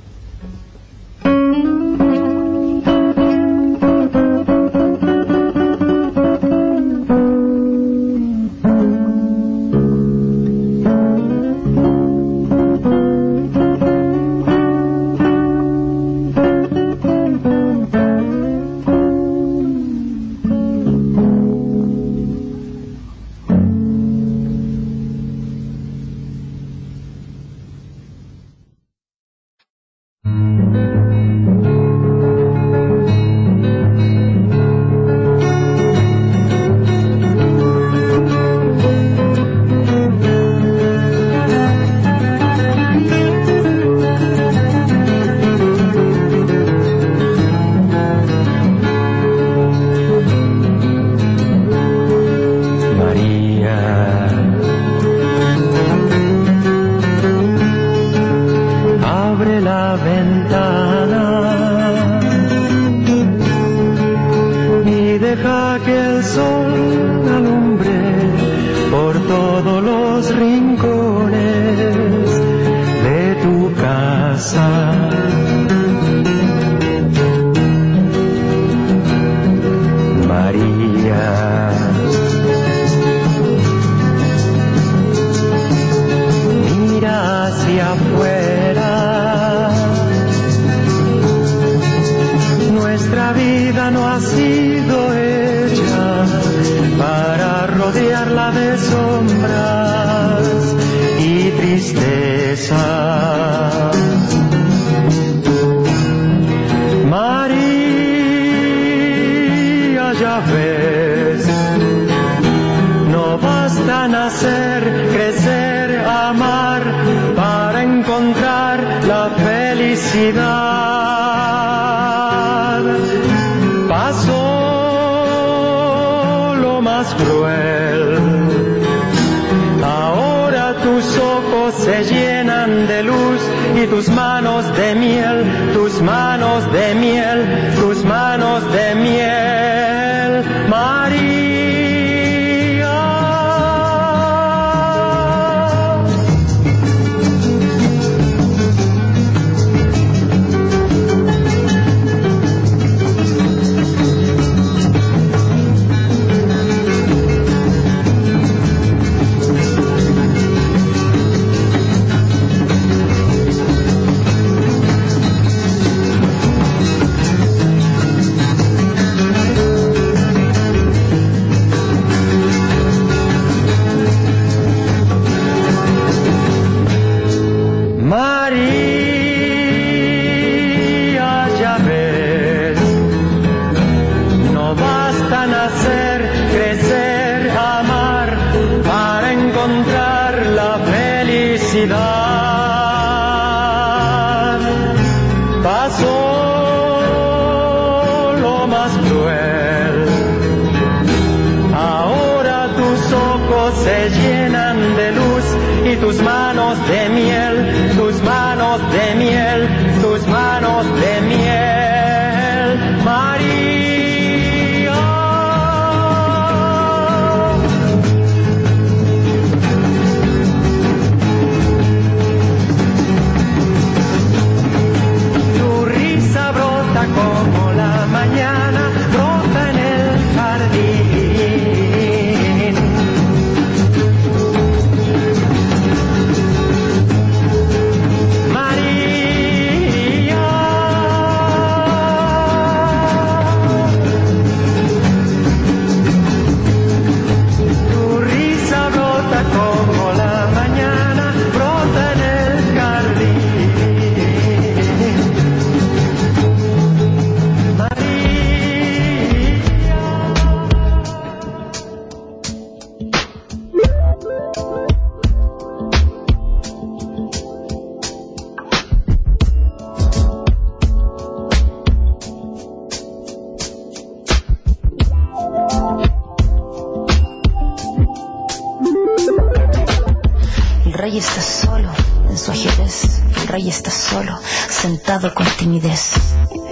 Rey está solo en su ajedrez. El rey está solo, sentado con timidez.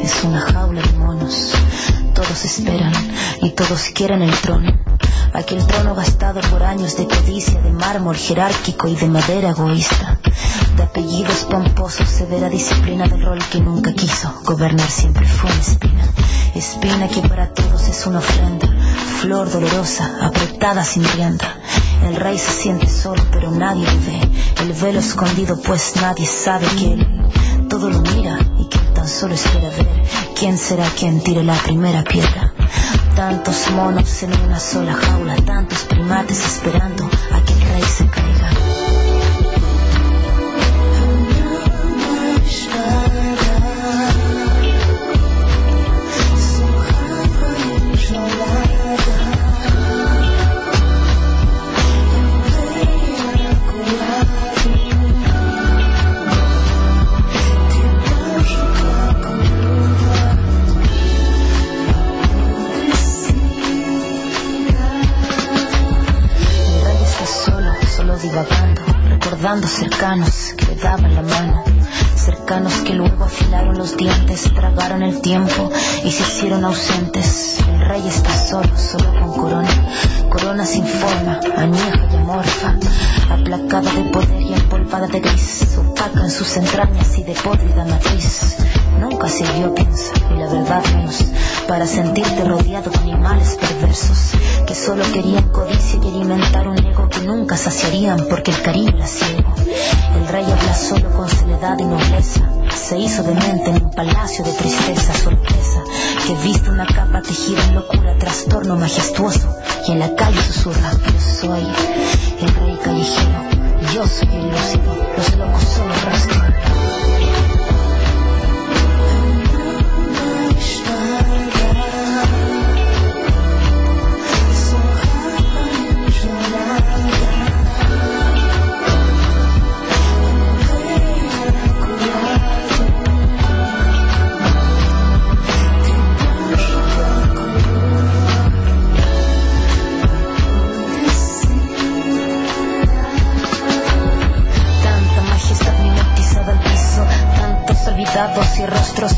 Es una jaula de monos. Todos esperan y todos quieren el trono. Aquel trono gastado por años de codicia, de mármol jerárquico y de madera egoísta. De apellidos pomposos, severa disciplina del rol que nunca quiso. Gobernar siempre fue una espina. Espina que para todos es una ofrenda. Flor dolorosa, apretada sin rienda. El rey se siente solo, pero nadie lo ve. El velo escondido, pues nadie sabe que él todo lo mira y que tan solo espera ver quién será quien tire la primera piedra. Tantos monos en una sola jaula, tantos primates esperando a que el rey se caiga. Cercanos que le daban la mano. Cercanos que luego afilaron los dientes, tragaron el tiempo y se hicieron ausentes. El rey está solo, solo con corona. Corona sin forma, añeja y amorfa. Aplacada de poder y empolvada de gris. Opaca en sus entrañas y de podrida matriz. Nunca sirvió, piensa, y la verdad menos, para sentirte rodeado de animales perversos que solo querían codicia y alimentar un ego que nunca saciarían porque el cariño era ciego. El rey habla solo con soledad y nobleza. Se hizo demente en un palacio de tristeza, sorpresa, que viste una capa tejida en locura, trastorno majestuoso, y en la calle susurra, yo soy el rey callejero, yo soy el lúcido, los locos solo rastran. Y rostros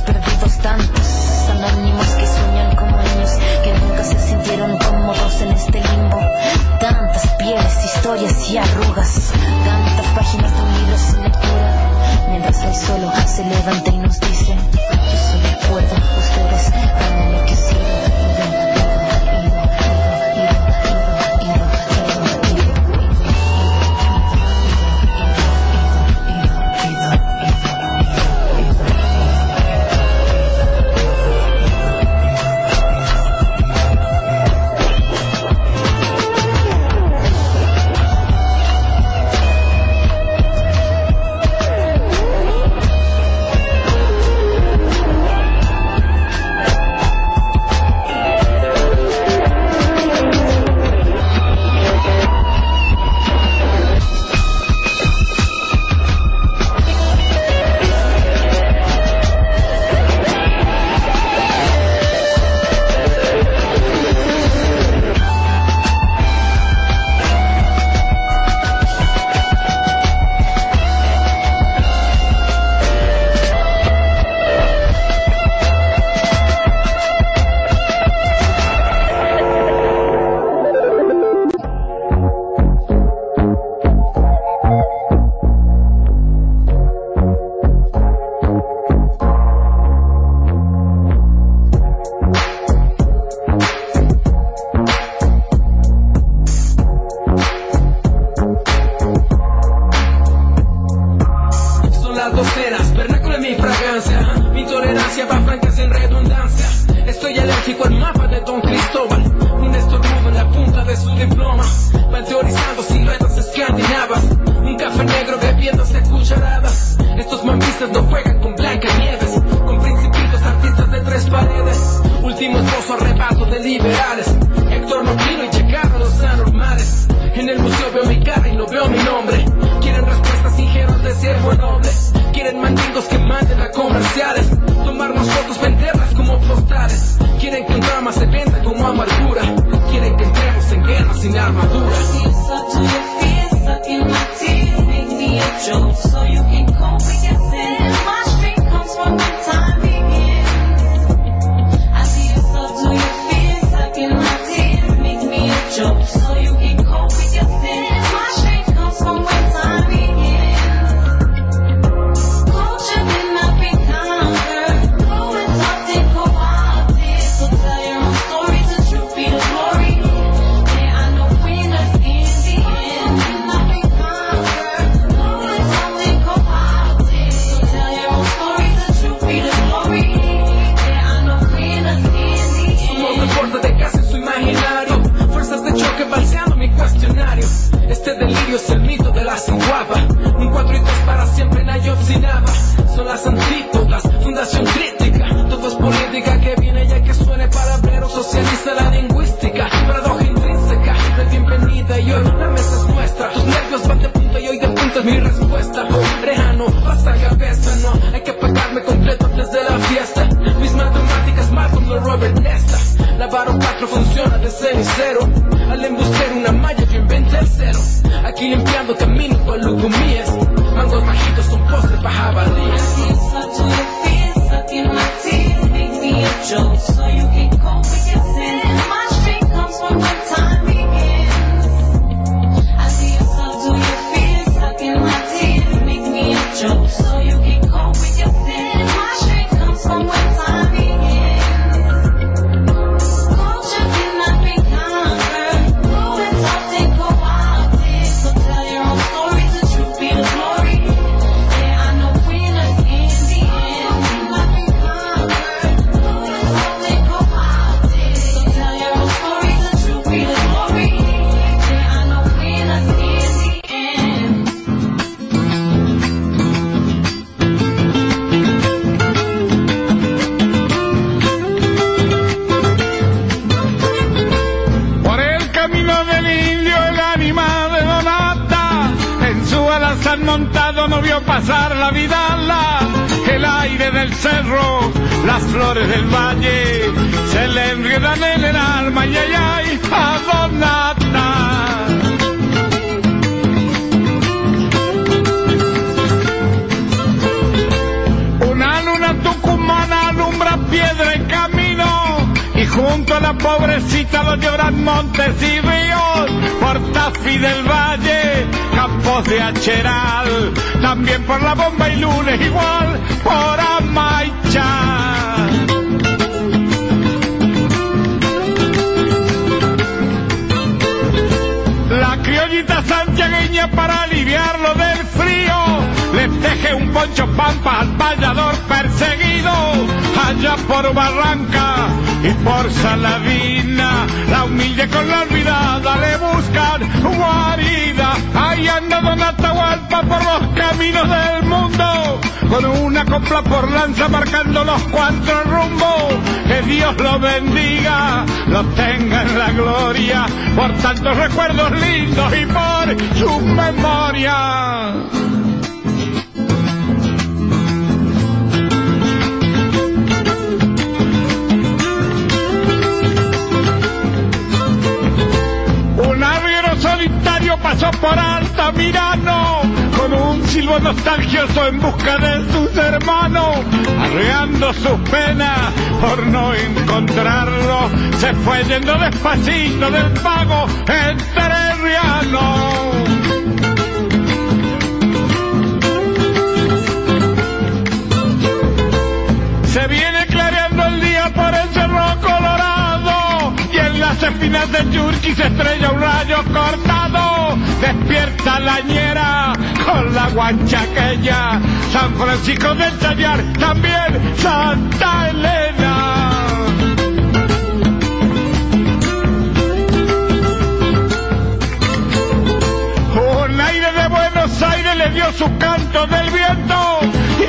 la vidala, el aire del cerro, las flores del valle, se le enredan el alma y ay, ay, abonata. Una luna tucumana alumbra piedra y junto a la pobrecita los lloran montes y ríos, por Tafi del Valle, Campos de Acheral, también por la bomba y lunes igual, por Amaicha. La criollita santiagueña para aliviarlo del frío, les teje un poncho pampa al vallador perseguido, allá por Barranca y por Saladina, la humilde con la olvidada le buscan guarida. Ahí anda Don Atahualpa por los caminos del mundo, con una copla por lanza marcando los cuatro rumbos. Que Dios lo bendiga, lo tenga en la gloria, por tantos recuerdos lindos y por su memoria. solitario pasó por Altamirano con un silbo nostalgioso en busca de sus hermanos, arreando sus penas por no encontrarlo, se fue yendo despacito del pago enterriano. Se viene clareando el día por el cerro colorado las espinas de Yurki se estrella un rayo cortado. Despierta la ñera con la guanchaqueña. San Francisco del Tallar, también Santa Elena. Un aire de Buenos Aires le dio su canto del viento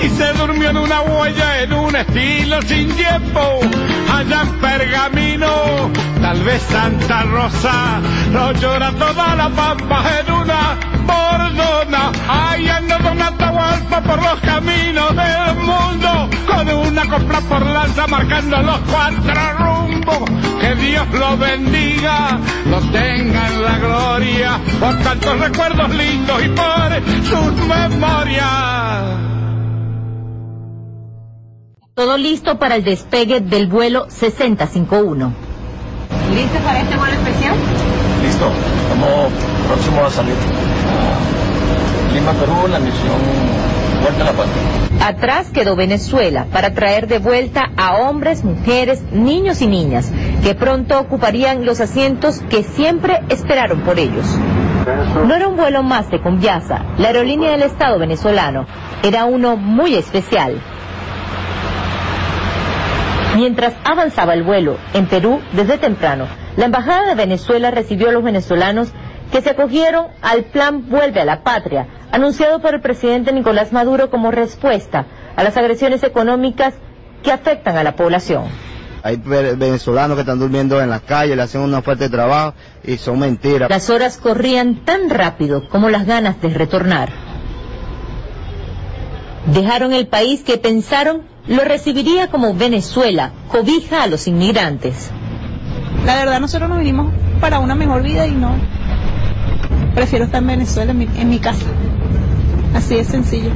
y se durmió en una huella en un estilo sin tiempo. Allá en Pergamino tal vez Santa Rosa no llora toda la pampa en una bordona. Ay ando Atahualpa por los caminos del mundo con una copla por lanza marcando los cuatro rumbos. Que Dios lo bendiga lo tenga en la gloria por tantos recuerdos lindos y por sus memorias. Todo listo para el despegue del vuelo 6051. ¿Listos para este vuelo especial? Listo, estamos próximos a salir. Lima, Perú, la misión Vuelta a la Patria. Atrás quedó Venezuela para traer de vuelta a hombres, mujeres, niños y niñas que pronto ocuparían los asientos que siempre esperaron por ellos. No era un vuelo más de Conviasa, la aerolínea del Estado venezolano, era uno muy especial. Mientras avanzaba el vuelo en Perú desde temprano, la Embajada de Venezuela recibió a los venezolanos que se acogieron al plan Vuelve a la Patria, anunciado por el presidente Nicolás Maduro como respuesta a las agresiones económicas que afectan a la población. Hay ve- venezolanos que están durmiendo en la calle, le hacen una fuerte trabajo y son mentiras. Las horas corrían tan rápido como las ganas de retornar. Dejaron el país que pensaron lo recibiría como Venezuela, cobija a los inmigrantes. La verdad, nosotros nos vinimos para una mejor vida y no. Prefiero estar en Venezuela, en mi, en mi casa. Así de sencillo.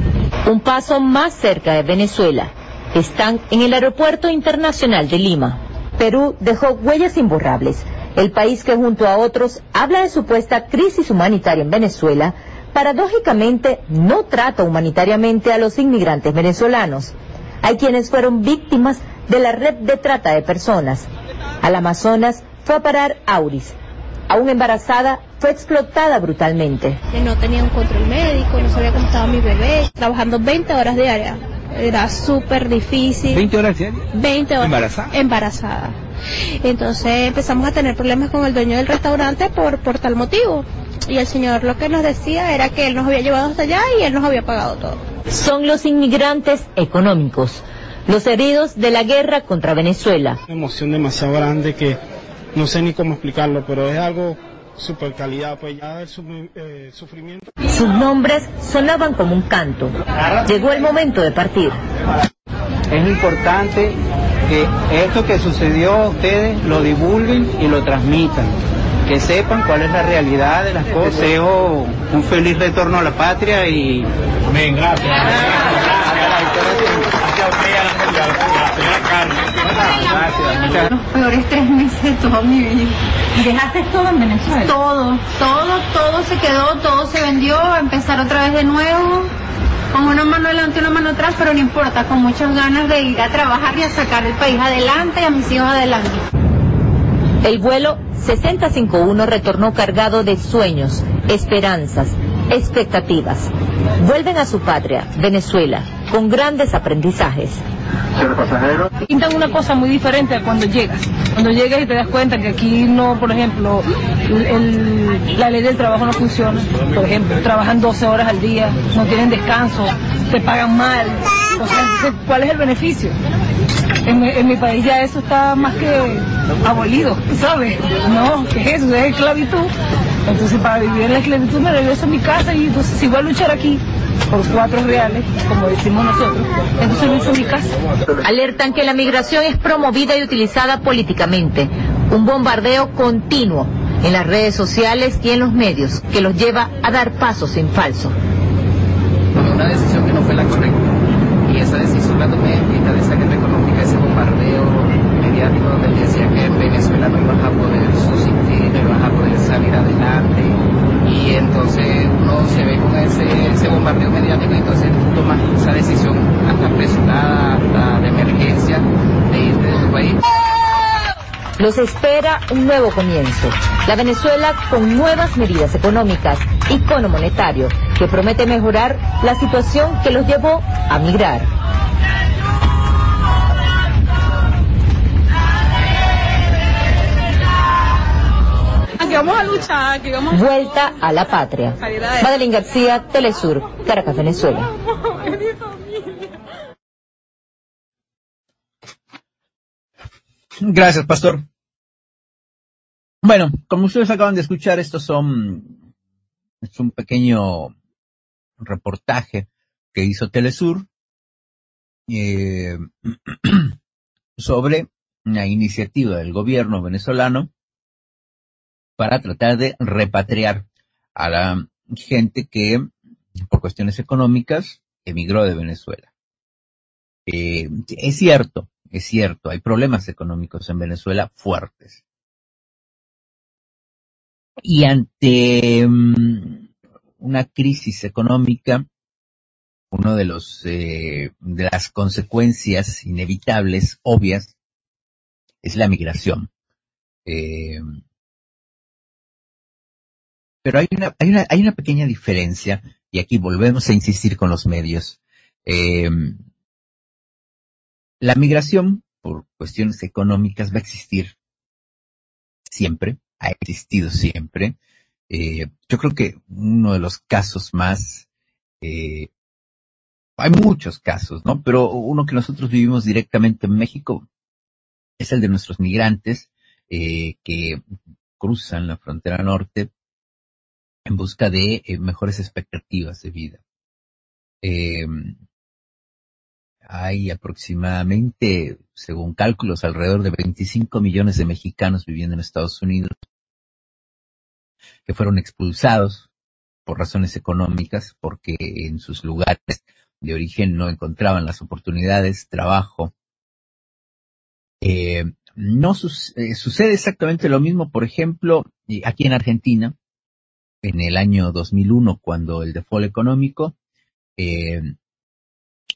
Un paso más cerca de Venezuela. Están en el Aeropuerto Internacional de Lima. Perú dejó huellas imborrables. El país que junto a otros habla de supuesta crisis humanitaria en Venezuela, paradójicamente no trata humanitariamente a los inmigrantes venezolanos. Hay quienes fueron víctimas de la red de trata de personas. Al Amazonas fue a parar Auris. Aún embarazada, fue explotada brutalmente. no tenía un control médico, no sabía cómo estaba mi bebé, trabajando 20 horas diarias. Era súper difícil. ¿20 horas diarias? 20 horas. ¿Embarazada? Embarazada. Entonces empezamos a tener problemas con el dueño del restaurante por, por tal motivo. Y el señor lo que nos decía era que él nos había llevado hasta allá y él nos había pagado todo. Son los inmigrantes económicos, los heridos de la guerra contra Venezuela. Una emoción demasiado grande que no sé ni cómo explicarlo, pero es algo super calidad, pues ya el sufri- eh, sufrimiento. Sus nombres sonaban como un canto. Llegó el momento de partir. Es importante que esto que sucedió a ustedes lo divulguen y lo transmitan, que sepan cuál es la realidad de las cosas. Deseo un feliz retorno a la patria y... Amén, gracias. Gracias. Los peores tres meses de toda mi vida. ¿Y dejaste todo en Venezuela? Todo, todo, todo se quedó, todo se vendió, a empezar otra vez de nuevo, con una mano adelante y una mano atrás, pero no importa, con muchas ganas de ir a trabajar y a sacar el país adelante y a mis hijos adelante. El vuelo 6051 retornó cargado de sueños, esperanzas, expectativas. Vuelven a su patria, Venezuela, con grandes aprendizajes. Pintan una cosa muy diferente a cuando llegas. Cuando llegas y te das cuenta que aquí no, por ejemplo, la ley del trabajo no funciona. Por ejemplo, trabajan 12 horas al día, no tienen descanso, te pagan mal. Entonces, ¿cuál es el beneficio? En, mi- en mi país ya eso está más que abolido, ¿sabes? No, ¿qué es eso? Es esclavitud. Entonces, para vivir en la esclavitud me regreso a mi casa y entonces si voy a luchar aquí por cuatro reales, como decimos nosotros, entonces lucho en mi casa. Alertan que la migración es promovida y utilizada políticamente. Un bombardeo continuo en las redes sociales y en los medios que los lleva a dar pasos en falso. una decisión que no fue la correcta. Y esa decisión la tomé en mitad de esa guerra económica, ese bombardeo mediático donde decía que en Venezuela no ibas a poder subsistir, no ibas a poder salir adelante. Y entonces se ve con ese, bombardeo mediático y entonces tú esa decisión hasta apresurada, hasta de emergencia, de irte de tu país. Los espera un nuevo comienzo. La Venezuela con nuevas medidas económicas, icono monetario, que promete mejorar la situación que los llevó a migrar. Vamos a luchar, aquí vamos a... Vuelta a la patria. Madeline García, Telesur, Caracas, Venezuela. Gracias, pastor. Bueno, como ustedes acaban de escuchar, estos son, es un pequeño reportaje que hizo Telesur eh, (clears throat) sobre una iniciativa del gobierno venezolano para tratar de repatriar a la gente que, por cuestiones económicas, emigró de Venezuela. Eh, es cierto, es cierto, hay problemas económicos en Venezuela fuertes. Y ante mm, una crisis económica, uno de los eh, de las consecuencias inevitables, obvias, es la migración. Eh, pero hay una, hay una, hay una pequeña diferencia, y aquí volvemos a insistir con los medios. Eh, la migración, por cuestiones económicas, va a existir siempre, ha existido siempre. Eh, yo creo que uno de los casos más, eh, hay muchos casos, ¿no? Pero uno que nosotros vivimos directamente en México es el de nuestros migrantes que cruzan la frontera norte en busca de eh, mejores expectativas de vida. Eh, hay aproximadamente, según cálculos, alrededor de 25 millones de mexicanos viviendo en Estados Unidos que fueron expulsados por razones económicas porque en sus lugares de origen no encontraban las oportunidades, trabajo. Eh, no su- eh, sucede exactamente lo mismo, por ejemplo, eh, aquí en Argentina, en el año 2001, cuando el default económico, eh,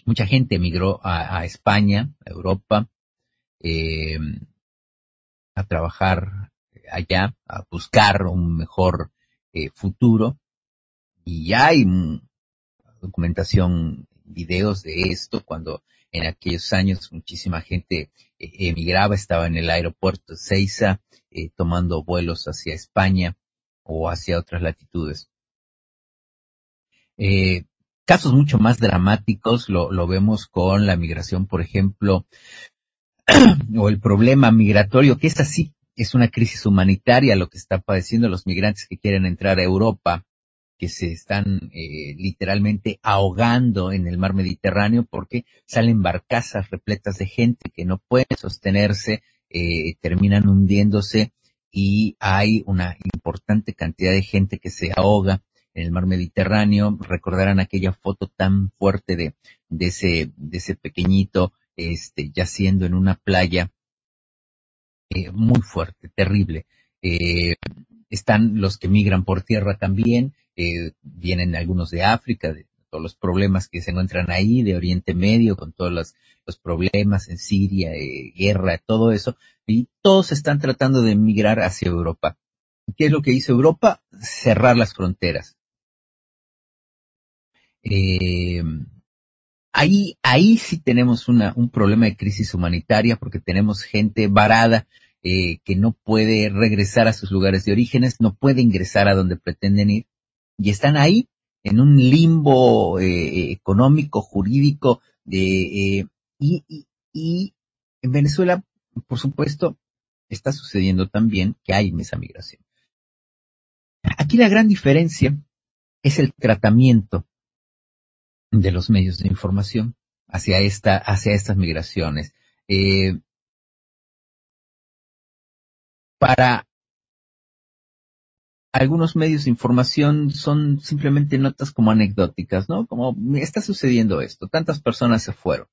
mucha gente emigró a, España, a Europa, eh, a trabajar allá, a buscar un mejor eh, futuro. Y ya hay documentación, videos de esto, cuando en aquellos años muchísima gente eh, emigraba, estaba en el aeropuerto Ceiza, eh, tomando vuelos hacia España o hacia otras latitudes. Eh, casos mucho más dramáticos lo, lo vemos con la migración, por ejemplo, (clears throat) o el problema migratorio, que es así, es una crisis humanitaria lo que están padeciendo los migrantes que quieren entrar a Europa, que se están eh, literalmente ahogando en el mar Mediterráneo porque salen barcazas repletas de gente que no pueden sostenerse, eh, terminan hundiéndose y hay una importante cantidad de gente que se ahoga en el mar Mediterráneo. Recordarán aquella foto tan fuerte de, de ese, de ese pequeñito, este, yaciendo en una playa, eh, muy fuerte, terrible. Eh, están los que migran por tierra también, eh, vienen algunos de África, de todos los problemas que se encuentran ahí, de Oriente Medio, con todos los, los problemas en Siria, eh, guerra, todo eso, y todos están tratando de migrar hacia Europa. ¿Qué es lo que hizo Europa? Cerrar las fronteras. Eh, ahí, ahí sí tenemos una, un problema de crisis humanitaria porque tenemos gente varada eh, que no puede regresar a sus lugares de orígenes, no puede ingresar a donde pretenden ir y están ahí en un limbo eh, económico, jurídico, de, eh, y, y, y en Venezuela, por supuesto, está sucediendo también que hay esa migración. Aquí la gran diferencia es el tratamiento de los medios de información hacia esta, hacia estas migraciones. Eh, para algunos medios de información son simplemente notas como anecdóticas, ¿no? Como "Me está sucediendo esto, tantas personas se fueron.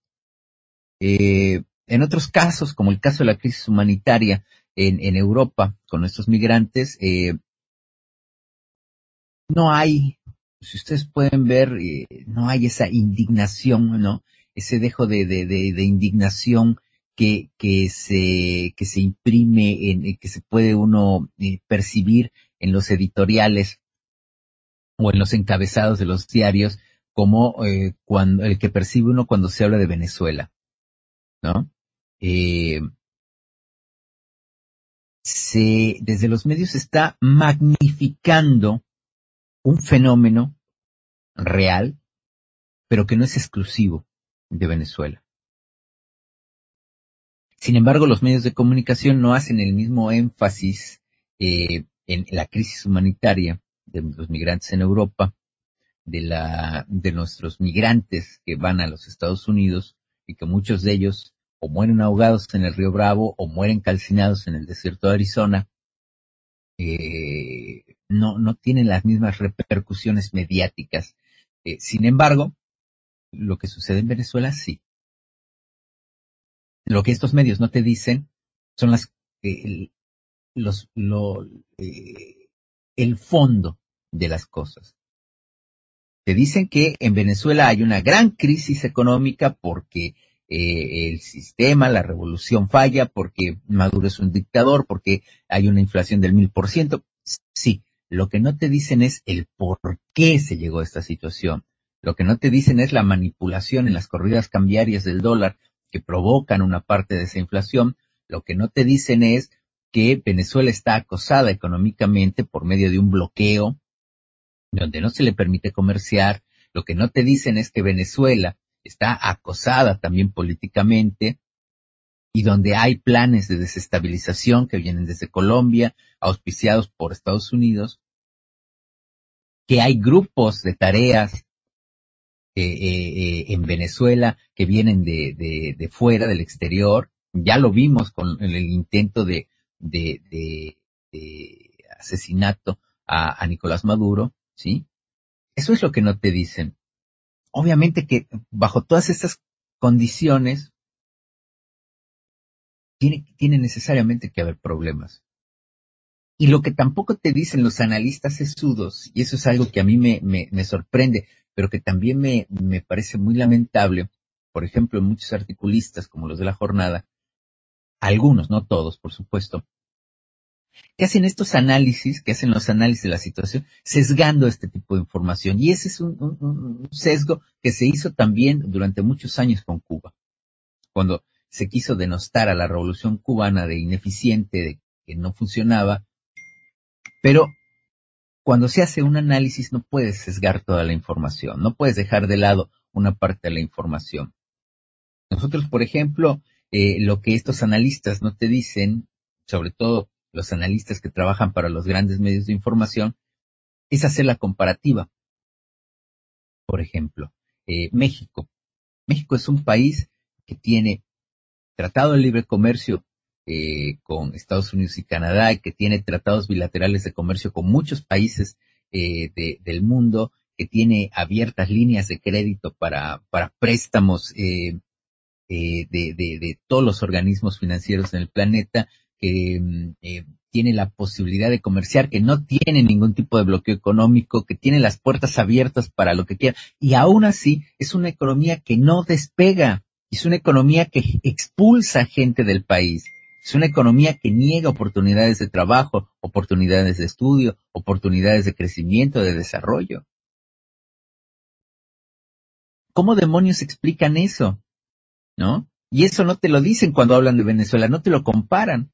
Eh, en otros casos, como el caso de la crisis humanitaria en, Europa con nuestros migrantes, eh, no hay, si ustedes pueden ver, eh, no hay esa indignación, ¿no? Ese dejo de, indignación que, que se, que se imprime, en, que se puede uno percibir en los editoriales o en los encabezados de los diarios como eh, cuando el que percibe uno cuando se habla de Venezuela, ¿no? Eh, se, desde los medios está magnificando un fenómeno real, pero que no es exclusivo de Venezuela. Sin embargo, los medios de comunicación no hacen el mismo énfasis eh, en la crisis humanitaria de los migrantes en Europa, de la, de nuestros migrantes que van a los Estados Unidos y que muchos de ellos o mueren ahogados en el río Bravo o mueren calcinados en el desierto de Arizona, eh, no, no tienen las mismas repercusiones mediáticas. Eh, sin embargo, lo que sucede en Venezuela sí. Lo que estos medios no te dicen son las, eh, los, lo, eh, el fondo de las cosas. Te dicen que en Venezuela hay una gran crisis económica porque eh, el sistema, la revolución falla, porque Maduro es un dictador, porque hay una inflación del mil por ciento. Sí, lo que no te dicen es el por qué se llegó a esta situación. Lo que no te dicen es la manipulación en las corridas cambiarias del dólar que provocan una parte de esa inflación. Lo que no te dicen es que Venezuela está acosada económicamente por medio de un bloqueo donde no se le permite comerciar. Lo que no te dicen es que Venezuela está acosada también políticamente y donde hay planes de desestabilización que vienen desde Colombia, auspiciados por Estados Unidos, que hay grupos de tareas eh, eh, en Venezuela que vienen de, de, fuera, del exterior. Ya lo vimos con el intento de, de, de asesinato a, a Nicolás Maduro, ¿sí? Eso es lo que no te dicen. Obviamente que bajo todas estas condiciones, tiene, tiene necesariamente que haber problemas. Y lo que tampoco te dicen los analistas sesudos, y eso es algo que a mí me, me, me sorprende, pero que también me, me parece muy lamentable, por ejemplo, muchos articulistas como los de la jornada, algunos, no todos, por supuesto, que hacen estos análisis, que hacen los análisis de la situación, sesgando este tipo de información. Y ese es un, un, un sesgo que se hizo también durante muchos años con Cuba. Cuando se quiso denostar a la revolución cubana de ineficiente, de que no funcionaba, pero cuando se hace un análisis no puedes sesgar toda la información, no puedes dejar de lado una parte de la información. Nosotros, por ejemplo, eh, lo que estos analistas no te dicen, sobre todo los analistas que trabajan para los grandes medios de información, es hacer la comparativa. Por ejemplo, eh, México. México es un país que tiene tratado de libre comercio eh, con Estados Unidos y Canadá, y que tiene tratados bilaterales de comercio con muchos países eh, de, del mundo, que tiene abiertas líneas de crédito para, para préstamos eh, de, de, de, todos los organismos financieros en el planeta, que mm, eh, tiene la posibilidad de comerciar, que no tiene ningún tipo de bloqueo económico, que tiene las puertas abiertas para lo que quiera. Y aún así es una economía que no despega, es una economía que expulsa gente del país. Es una economía que niega oportunidades de trabajo, oportunidades de estudio, oportunidades de crecimiento, de desarrollo. ¿Cómo demonios explican eso? ¿No? Y eso no te lo dicen cuando hablan de Venezuela, no te lo comparan.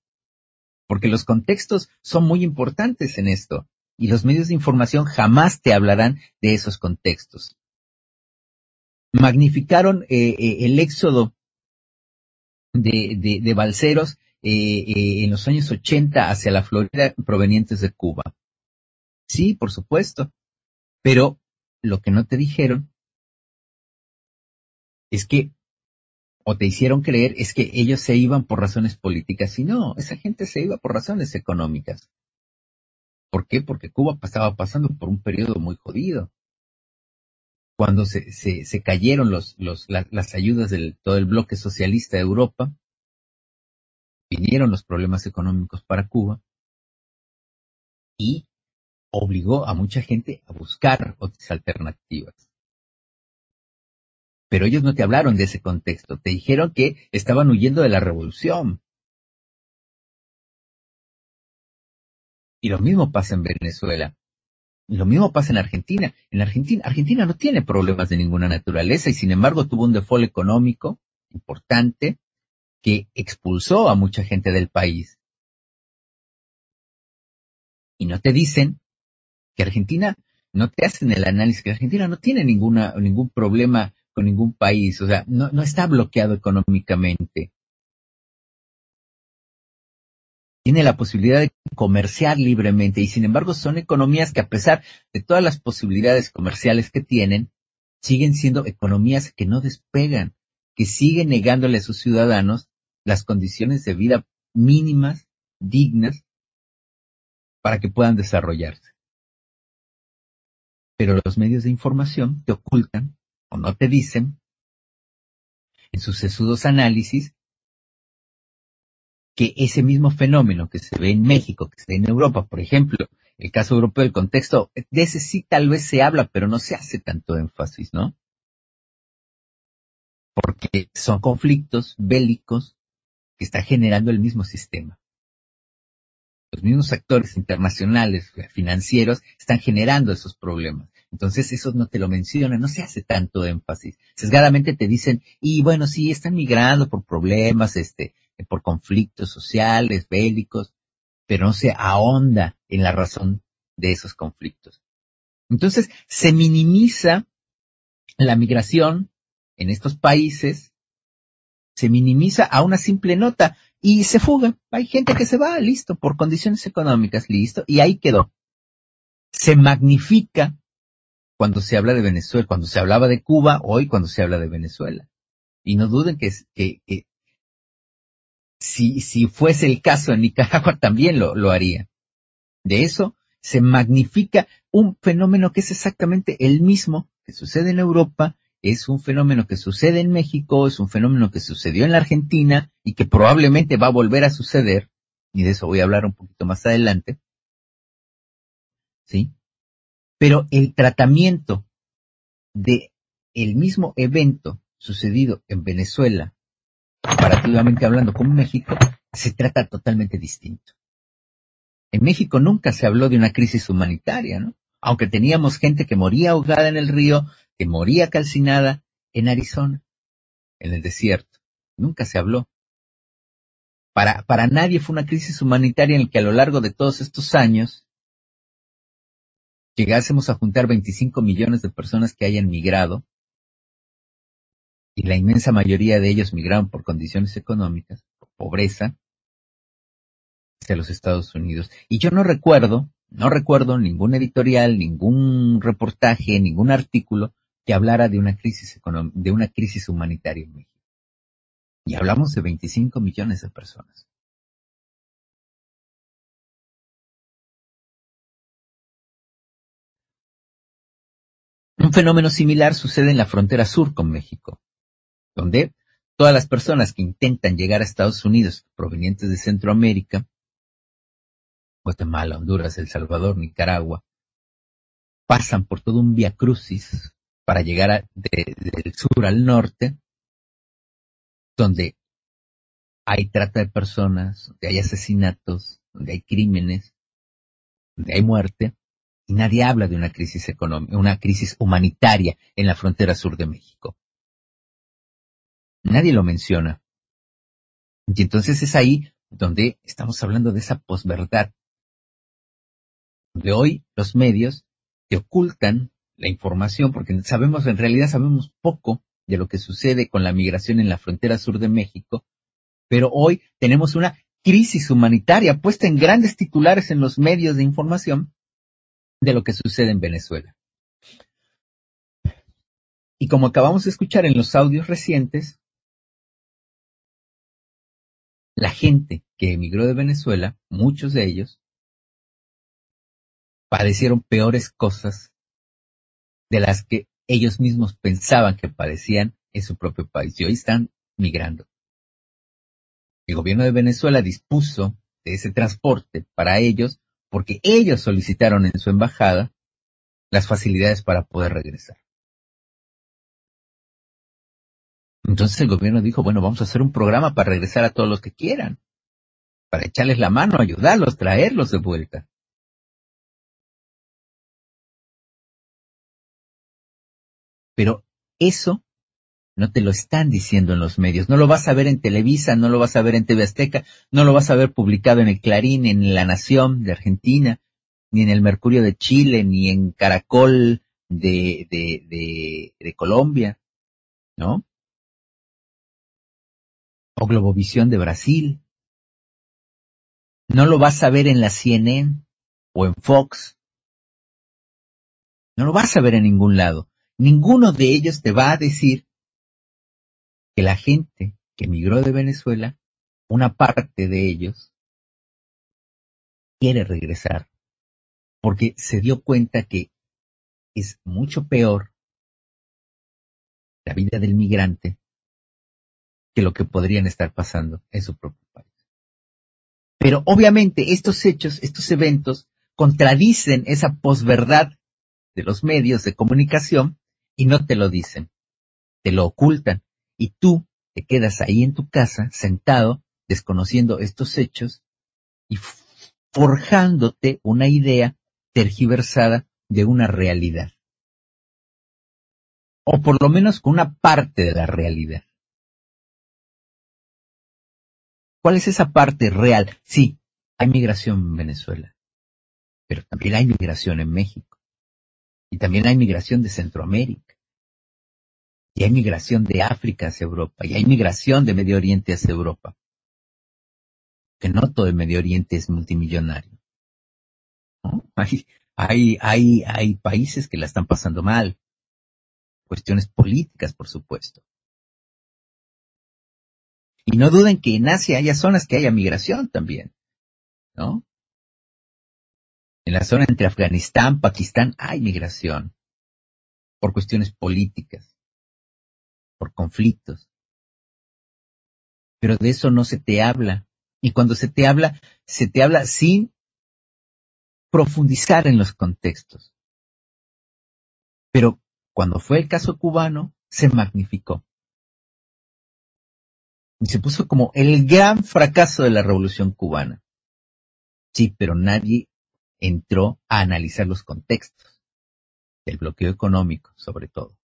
Porque los contextos son muy importantes en esto. Y los medios de información jamás te hablarán de esos contextos. Magnificaron eh, eh, el éxodo de, de, balseros eh, en los años 80 hacia la Florida provenientes de Cuba. Sí, por supuesto. Pero lo que no te dijeron es que, o te hicieron creer, es que ellos se iban por razones políticas. Y no, esa gente se iba por razones económicas. ¿Por qué? Porque Cuba estaba pasando por un periodo muy jodido. Cuando se, se, se cayeron los, los, la, las ayudas del todo el bloque socialista de Europa, vinieron los problemas económicos para Cuba y obligó a mucha gente a buscar otras alternativas. Pero ellos no te hablaron de ese contexto, te dijeron que estaban huyendo de la revolución. Y lo mismo pasa en Venezuela. Lo mismo pasa en Argentina. En Argentina, Argentina no tiene problemas de ninguna naturaleza y sin embargo tuvo un default económico importante que expulsó a mucha gente del país. Y no te dicen que Argentina, no te hacen el análisis que Argentina no tiene ninguna, ningún problema con ningún país, o sea, no, está bloqueado económicamente. tiene la posibilidad de comerciar libremente y sin embargo son economías que a pesar de todas las posibilidades comerciales que tienen, siguen siendo economías que no despegan, que siguen negándole a sus ciudadanos las condiciones de vida mínimas, dignas, para que puedan desarrollarse. Pero los medios de información te ocultan o no te dicen en sus sesudos análisis que ese mismo fenómeno que se ve en México, que se ve en Europa, por ejemplo, el caso europeo, el contexto, de ese sí tal vez se habla, pero no se hace tanto énfasis, ¿no? Porque son conflictos bélicos que está generando el mismo sistema. Los mismos actores internacionales, financieros, están generando esos problemas. Entonces eso no te lo mencionan, no se hace tanto énfasis. Sesgadamente te dicen, y bueno, sí, están migrando por problemas, este, por conflictos sociales, bélicos, pero no se ahonda en la razón de esos conflictos. Entonces, se minimiza la migración en estos países, se minimiza a una simple nota y se fuga. Hay gente que se va, listo, por condiciones económicas, listo, y ahí quedó. Se magnifica cuando se habla de Venezuela, cuando se hablaba de Cuba, hoy cuando se habla de Venezuela. Y no duden que, que, que si, si fuese el caso en Nicaragua (laughs) también lo, lo haría. De eso se magnifica un fenómeno que es exactamente el mismo que sucede en Europa, es un fenómeno que sucede en México, es un fenómeno que sucedió en la Argentina y que probablemente va a volver a suceder, y de eso voy a hablar un poquito más adelante. ¿Sí? Pero el tratamiento de el mismo evento sucedido en Venezuela comparativamente hablando con México, se trata totalmente distinto. En México nunca se habló de una crisis humanitaria, ¿no? Aunque teníamos gente que moría ahogada en el río, que moría calcinada en Arizona, en el desierto. Nunca se habló. Para, para nadie fue una crisis humanitaria en la que a lo largo de todos estos años llegásemos a juntar 25 millones de personas que hayan migrado y la inmensa mayoría de ellos migraron por condiciones económicas, por pobreza, hacia los Estados Unidos. Y yo no recuerdo, no recuerdo ningún editorial, ningún reportaje, ningún artículo que hablara de una crisis de una crisis humanitaria en México. Y hablamos de 25 millones de personas. Un fenómeno similar sucede en la frontera sur con México donde todas las personas que intentan llegar a Estados Unidos provenientes de Centroamérica, Guatemala, Honduras, El Salvador, Nicaragua, pasan por todo un via crucis para llegar del sur al norte, donde hay trata de personas, donde hay asesinatos, donde hay crímenes, donde hay muerte, y nadie habla de una crisis económica, una crisis humanitaria en la frontera sur de México. Nadie lo menciona. Y entonces es ahí donde estamos hablando de esa posverdad. De hoy los medios te ocultan la información porque sabemos, en realidad sabemos poco de lo que sucede con la migración en la frontera sur de México, pero hoy tenemos una crisis humanitaria puesta en grandes titulares en los medios de información de lo que sucede en Venezuela. Y como acabamos de escuchar en los audios recientes, la gente que emigró de Venezuela, muchos de ellos, padecieron peores cosas de las que ellos mismos pensaban que padecían en su propio país y hoy están migrando. El gobierno de Venezuela dispuso de ese transporte para ellos porque ellos solicitaron en su embajada las facilidades para poder regresar. Entonces el gobierno dijo, bueno, vamos a hacer un programa para regresar a todos los que quieran, para echarles la mano, ayudarlos, traerlos de vuelta. Pero eso no te lo están diciendo en los medios. No lo vas a ver en Televisa, no lo vas a ver en TV Azteca, no lo vas a ver publicado en el Clarín, en La Nación de Argentina, ni en el Mercurio de Chile, ni en Caracol de, de, Colombia, ¿no? o Globovisión de Brasil. No lo vas a ver en la CNN o en Fox. No lo vas a ver en ningún lado. Ninguno de ellos te va a decir que la gente que emigró de Venezuela, una parte de ellos, quiere regresar porque se dio cuenta que es mucho peor la vida del migrante que lo que podrían estar pasando en su propio país. Pero obviamente estos hechos, estos eventos, contradicen esa posverdad de los medios de comunicación y no te lo dicen, te lo ocultan y tú te quedas ahí en tu casa sentado desconociendo estos hechos y forjándote una idea tergiversada de una realidad. O por lo menos con una parte de la realidad. ¿Cuál es esa parte real? Sí, hay migración en Venezuela, pero también hay migración en México. Y también hay migración de Centroamérica. Y hay migración de África hacia Europa. Y hay migración de Medio Oriente hacia Europa. Que no todo el Medio Oriente es multimillonario. Hay, hay, hay, hay países que la están pasando mal. Cuestiones políticas, por supuesto. Y no duden que en Asia haya zonas que haya migración también, ¿no? En la zona entre Afganistán, Pakistán hay migración por cuestiones políticas, por conflictos. Pero de eso no se te habla. Y cuando se te habla, se te habla sin profundizar en los contextos. Pero cuando fue el caso cubano, se magnificó. Y se puso como el gran fracaso de la revolución cubana. Sí, pero nadie entró a analizar los contextos del bloqueo económico, sobre todo.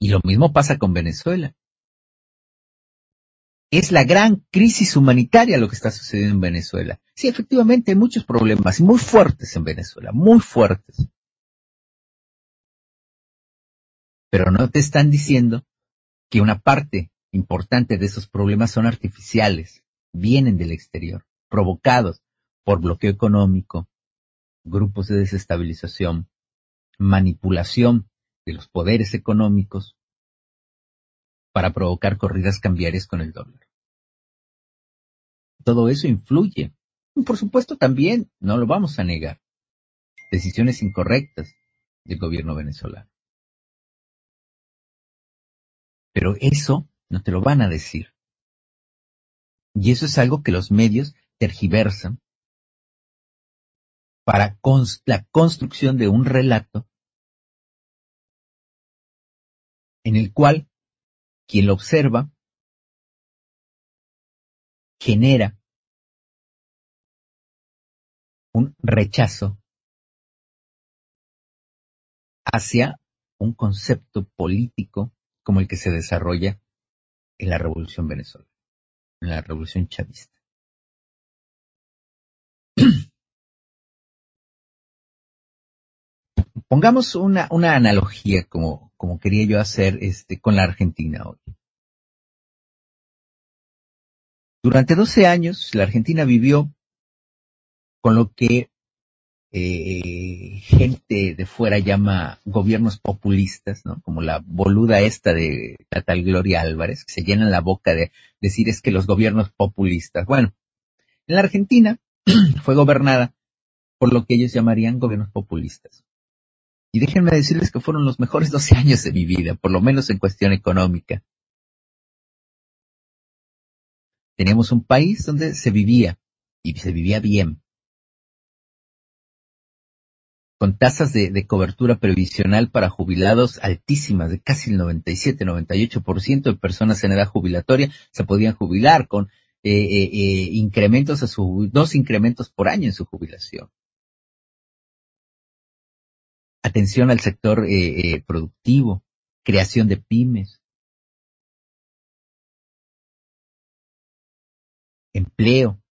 Y lo mismo pasa con Venezuela. Es la gran crisis humanitaria lo que está sucediendo en Venezuela. Sí, efectivamente hay muchos problemas muy fuertes en Venezuela, muy fuertes. Pero no te están diciendo que una parte importante de esos problemas son artificiales, vienen del exterior, provocados por bloqueo económico, grupos de desestabilización, manipulación de los poderes económicos para provocar corridas cambiarias con el dólar. Todo eso influye. Y por supuesto también, no lo vamos a negar, decisiones incorrectas del gobierno venezolano. Pero eso no te lo van a decir. Y eso es algo que los medios tergiversan para la construcción de un relato en el cual quien lo observa genera un rechazo hacia un concepto político como el que se desarrolla en la Revolución Venezolana, en la Revolución Chavista. (clears throat) Pongamos una, una analogía como, como quería yo hacer este, con la Argentina hoy. Durante 12 años la Argentina vivió con lo que eh, gente de fuera llama gobiernos populistas, ¿no? Como la boluda esta de la tal Gloria Álvarez, que se llena la boca de decir es que los gobiernos populistas. Bueno, en la Argentina (clears throat) fue gobernada por lo que ellos llamarían gobiernos populistas. Y déjenme decirles que fueron los mejores (laughs) 12 años de mi vida, por lo menos en cuestión económica. Teníamos un país donde se vivía, y se vivía bien, con tasas de, cobertura previsional para jubilados altísimas, de casi el 97-98% de personas en edad jubilatoria se podían jubilar con eh, eh, eh, incrementos a su, dos incrementos por año en su jubilación. Atención al sector productivo, creación de pymes, empleo,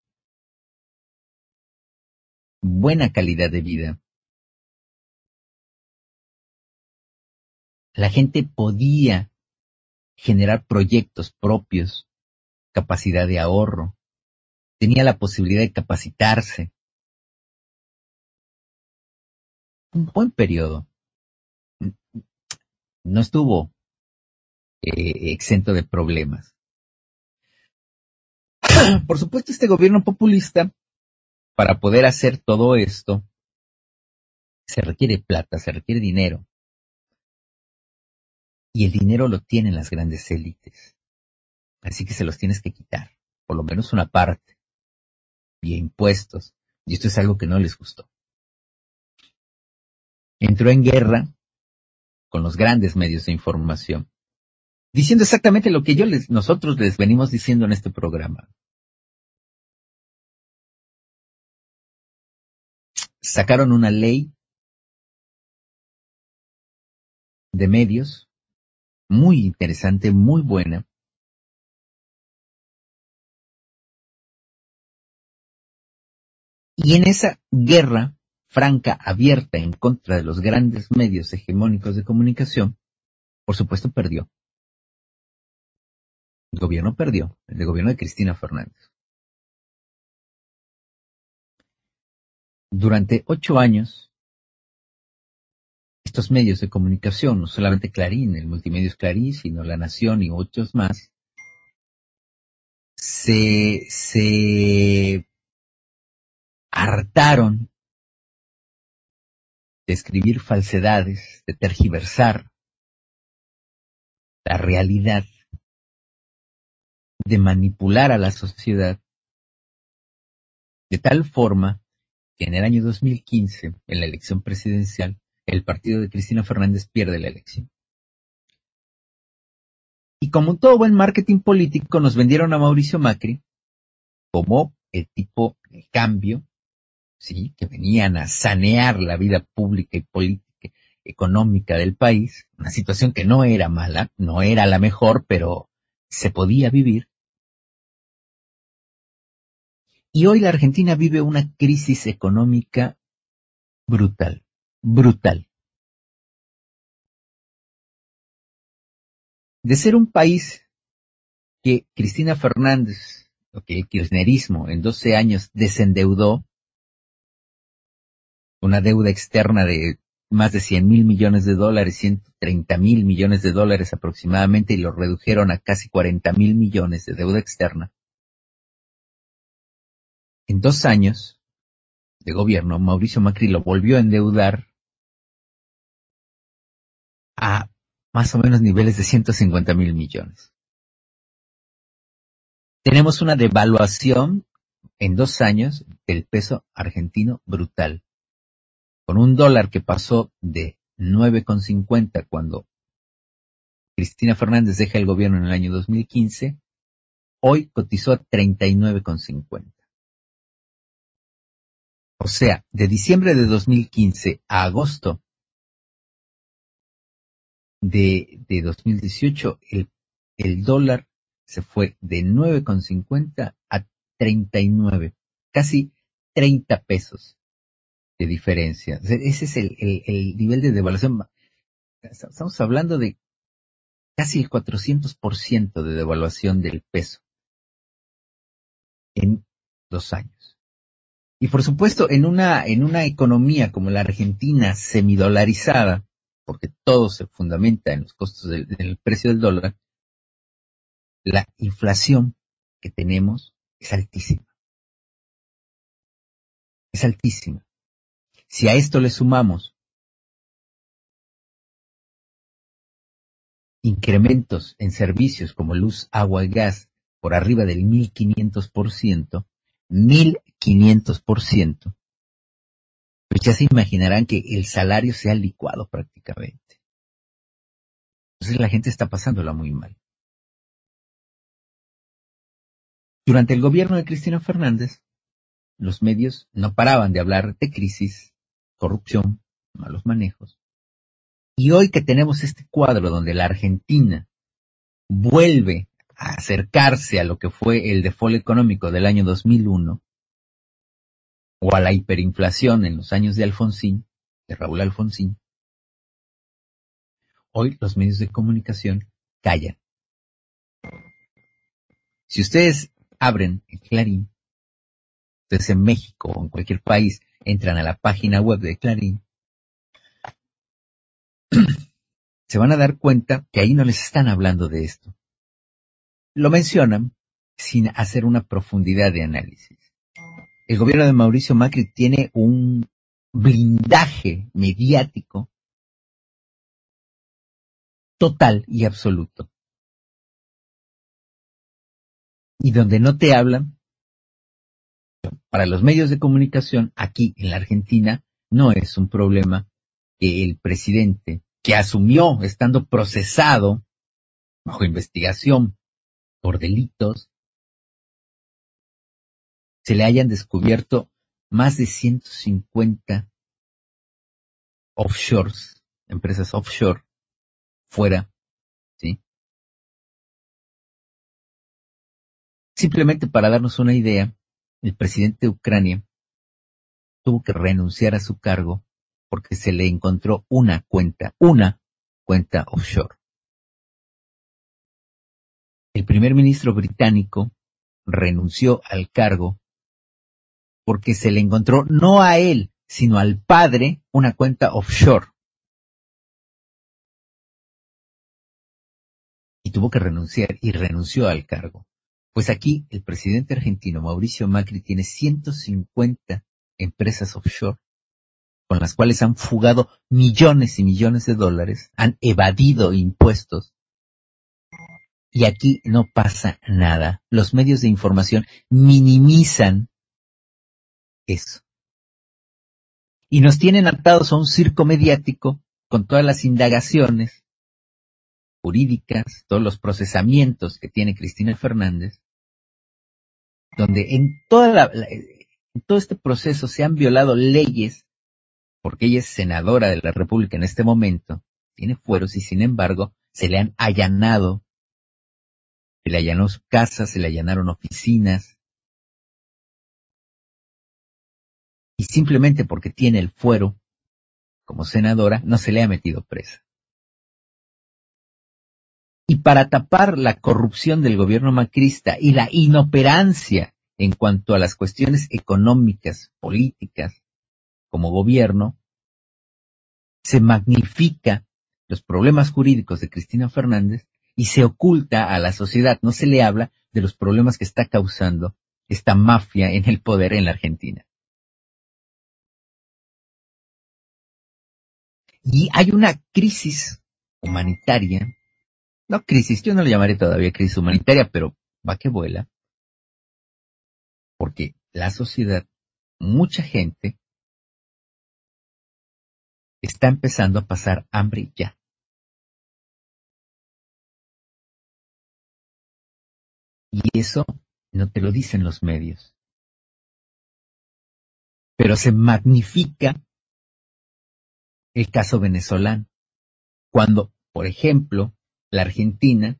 buena calidad de vida. la gente podía generar proyectos propios, capacidad de ahorro, tenía la posibilidad de capacitarse. Un buen periodo. No estuvo eh, exento de problemas. (clears throat) Por supuesto, este gobierno populista, para poder hacer todo esto, se requiere plata, se requiere dinero. Y el dinero lo tienen las grandes élites. Así que se los tienes que quitar, por lo menos una parte, y impuestos. Y esto es algo que no les gustó. Entró en guerra con los grandes medios de información, diciendo exactamente lo que yo les, nosotros les venimos diciendo en este programa. Sacaron una ley de medios muy interesante, muy buena, Y en esa guerra franca, abierta en contra de los grandes medios hegemónicos de comunicación, por supuesto perdió. El gobierno perdió, el gobierno de Cristina Fernández. Durante ocho años, estos medios de comunicación, no solamente Clarín, el Multimedios Clarín, sino La Nación y otros más, se, se hartaron de escribir falsedades, de tergiversar la realidad, de manipular a la sociedad, de tal forma que en el año 2015, en la elección presidencial, el partido de Cristina Fernández pierde la elección. Y como todo buen marketing político, nos vendieron a Mauricio Macri como el tipo de cambio ¿sí? que venían a sanear la vida pública y política económica del país, una situación que no era mala, no era la mejor, pero se podía vivir. Y hoy la Argentina vive una crisis económica brutal, brutal. De ser un país que Cristina Fernández, o que el kirchnerismo en 12 años desendeudó, una deuda externa de más de 100 mil millones de dólares, 130 mil millones de dólares aproximadamente, y lo redujeron a casi 40 mil millones de deuda externa. En dos años de gobierno, Mauricio Macri lo volvió a endeudar a más o menos niveles de 150 mil millones. Tenemos una devaluación en dos años del peso argentino brutal con un dólar que pasó de 9,50 cuando Cristina Fernández deja el gobierno en el año 2015, hoy cotizó a 39,50. O sea, de diciembre de 2015 a agosto de, de 2018, el, el dólar se fue de 9,50 a 39, casi 30 pesos de diferencia. Ese es el, el, nivel de devaluación. Estamos hablando de casi el 400% de devaluación del peso en dos años. Y por supuesto, en una, en una economía como la Argentina semidolarizada, porque todo se fundamenta en los costos del, del precio del dólar, la inflación que tenemos es altísima. Es altísima. Si a esto le sumamos incrementos en servicios como luz, agua y gas por arriba del 1500%, 1500%, pues ya se imaginarán que el salario se ha licuado prácticamente. Entonces la gente está pasándola muy mal. Durante el gobierno de Cristina Fernández, los medios no paraban de hablar de crisis, corrupción, malos manejos. Y hoy que tenemos este cuadro donde la Argentina vuelve a acercarse a lo que fue el default económico del año 2001 o a la hiperinflación en los años de Alfonsín, de Raúl Alfonsín, hoy los medios de comunicación callan. Si ustedes abren el Clarín, ustedes en México o en cualquier país entran a la página web de Clarín, (clears throat) se van a dar cuenta que ahí no les están hablando de esto. Lo mencionan sin hacer una profundidad de análisis. El gobierno de Mauricio Macri tiene un blindaje mediático total y absoluto. Y donde no te hablan, para los medios de comunicación aquí en la Argentina no es un problema que el presidente que asumió estando procesado bajo investigación por delitos, se le hayan descubierto más de 150 offshores, empresas offshore, fuera, ¿sí? Simplemente para darnos una idea, el presidente de Ucrania tuvo que renunciar a su cargo porque se le encontró una cuenta, una cuenta offshore. El primer ministro británico renunció al cargo porque se le encontró no a él, sino al padre una cuenta offshore. Y tuvo que renunciar y renunció al cargo. Pues aquí el presidente argentino Mauricio Macri tiene 150 empresas offshore con las cuales han fugado millones y millones de dólares, han evadido impuestos. Y aquí no pasa nada. Los medios de información minimizan eso. Y nos tienen atados a un circo mediático con todas las indagaciones jurídicas, todos los procesamientos que tiene Cristina Fernández, donde en, toda la, en todo este proceso se han violado leyes, porque ella es senadora de la República en este momento, tiene fueros y sin embargo se le han allanado, se le allanó su casa, se le allanaron oficinas, y simplemente porque tiene el fuero como senadora no se le ha metido presa. Y para tapar la corrupción del gobierno macrista y la inoperancia en cuanto a las cuestiones económicas, políticas, como gobierno, se magnifica los problemas jurídicos de Cristina Fernández y se oculta a la sociedad, no se le habla de los problemas que está causando esta mafia en el poder en la Argentina. Y hay una crisis humanitaria no crisis, yo no le llamaré todavía crisis humanitaria, pero va que vuela, porque la sociedad, mucha gente, está empezando a pasar hambre ya. Y eso no te lo dicen los medios. Pero se magnifica el caso venezolano. Cuando, por ejemplo, la Argentina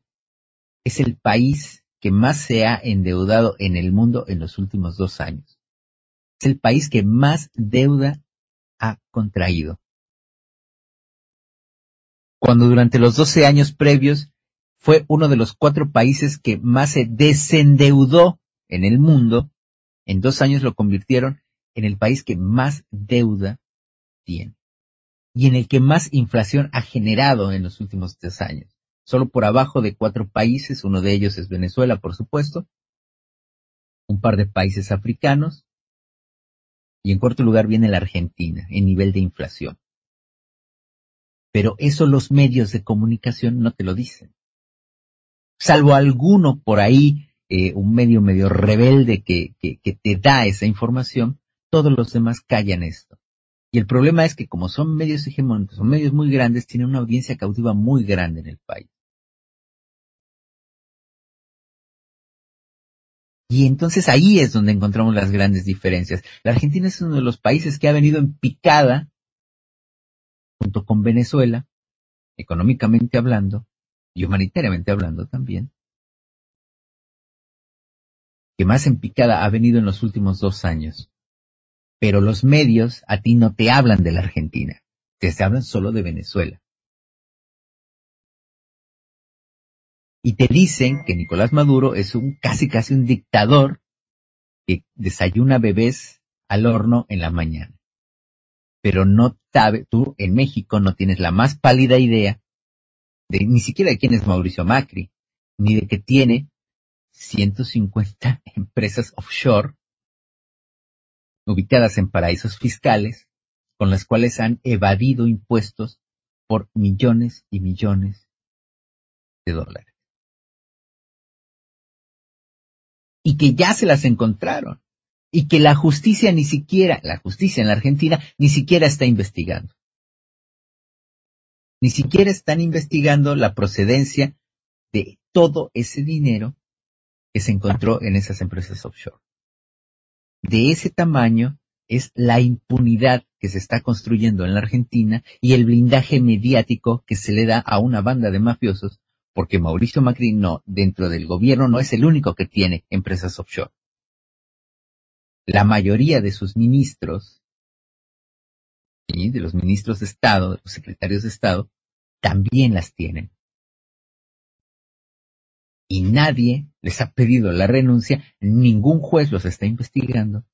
es el país que más se ha endeudado en el mundo en los últimos dos años. Es el país que más deuda ha contraído. Cuando durante los 12 años previos fue uno de los cuatro países que más se desendeudó en el mundo, en dos años lo convirtieron en el país que más deuda tiene y en el que más inflación ha generado en los últimos tres años solo por abajo de cuatro países, uno de ellos es Venezuela, por supuesto, un par de países africanos, y en cuarto lugar viene la Argentina, en nivel de inflación. Pero eso los medios de comunicación no te lo dicen. Salvo alguno por ahí, eh, un medio medio rebelde que, que, que te da esa información, todos los demás callan esto. Y el problema es que como son medios hegemónicos, son medios muy grandes, tienen una audiencia cautiva muy grande en el país. Y entonces ahí es donde encontramos las grandes diferencias. La Argentina es uno de los países que ha venido en picada, junto con Venezuela, económicamente hablando, y humanitariamente hablando también, que más en picada ha venido en los últimos dos años. Pero los medios a ti no te hablan de la Argentina, te hablan solo de Venezuela. y te dicen que Nicolás Maduro es un casi casi un dictador que desayuna bebés al horno en la mañana. Pero no sabe, tú en México no tienes la más pálida idea de ni siquiera de quién es Mauricio Macri, ni de que tiene 150 (laughs) empresas offshore ubicadas en paraísos fiscales con las cuales han evadido impuestos por millones y millones de dólares. Y que ya se las encontraron. Y que la justicia ni siquiera, la justicia en la Argentina, ni siquiera está investigando. Ni siquiera están investigando la procedencia de todo ese dinero que se encontró en esas empresas offshore. De ese tamaño es la impunidad que se está construyendo en la Argentina y el blindaje mediático que se le da a una banda de mafiosos, porque Mauricio Macri no, dentro del gobierno no es el único que tiene empresas offshore. La mayoría de sus ministros, ¿sí? de los ministros de Estado, de los secretarios de Estado, también las tienen. Y nadie les ha pedido la renuncia, ningún juez los está investigando.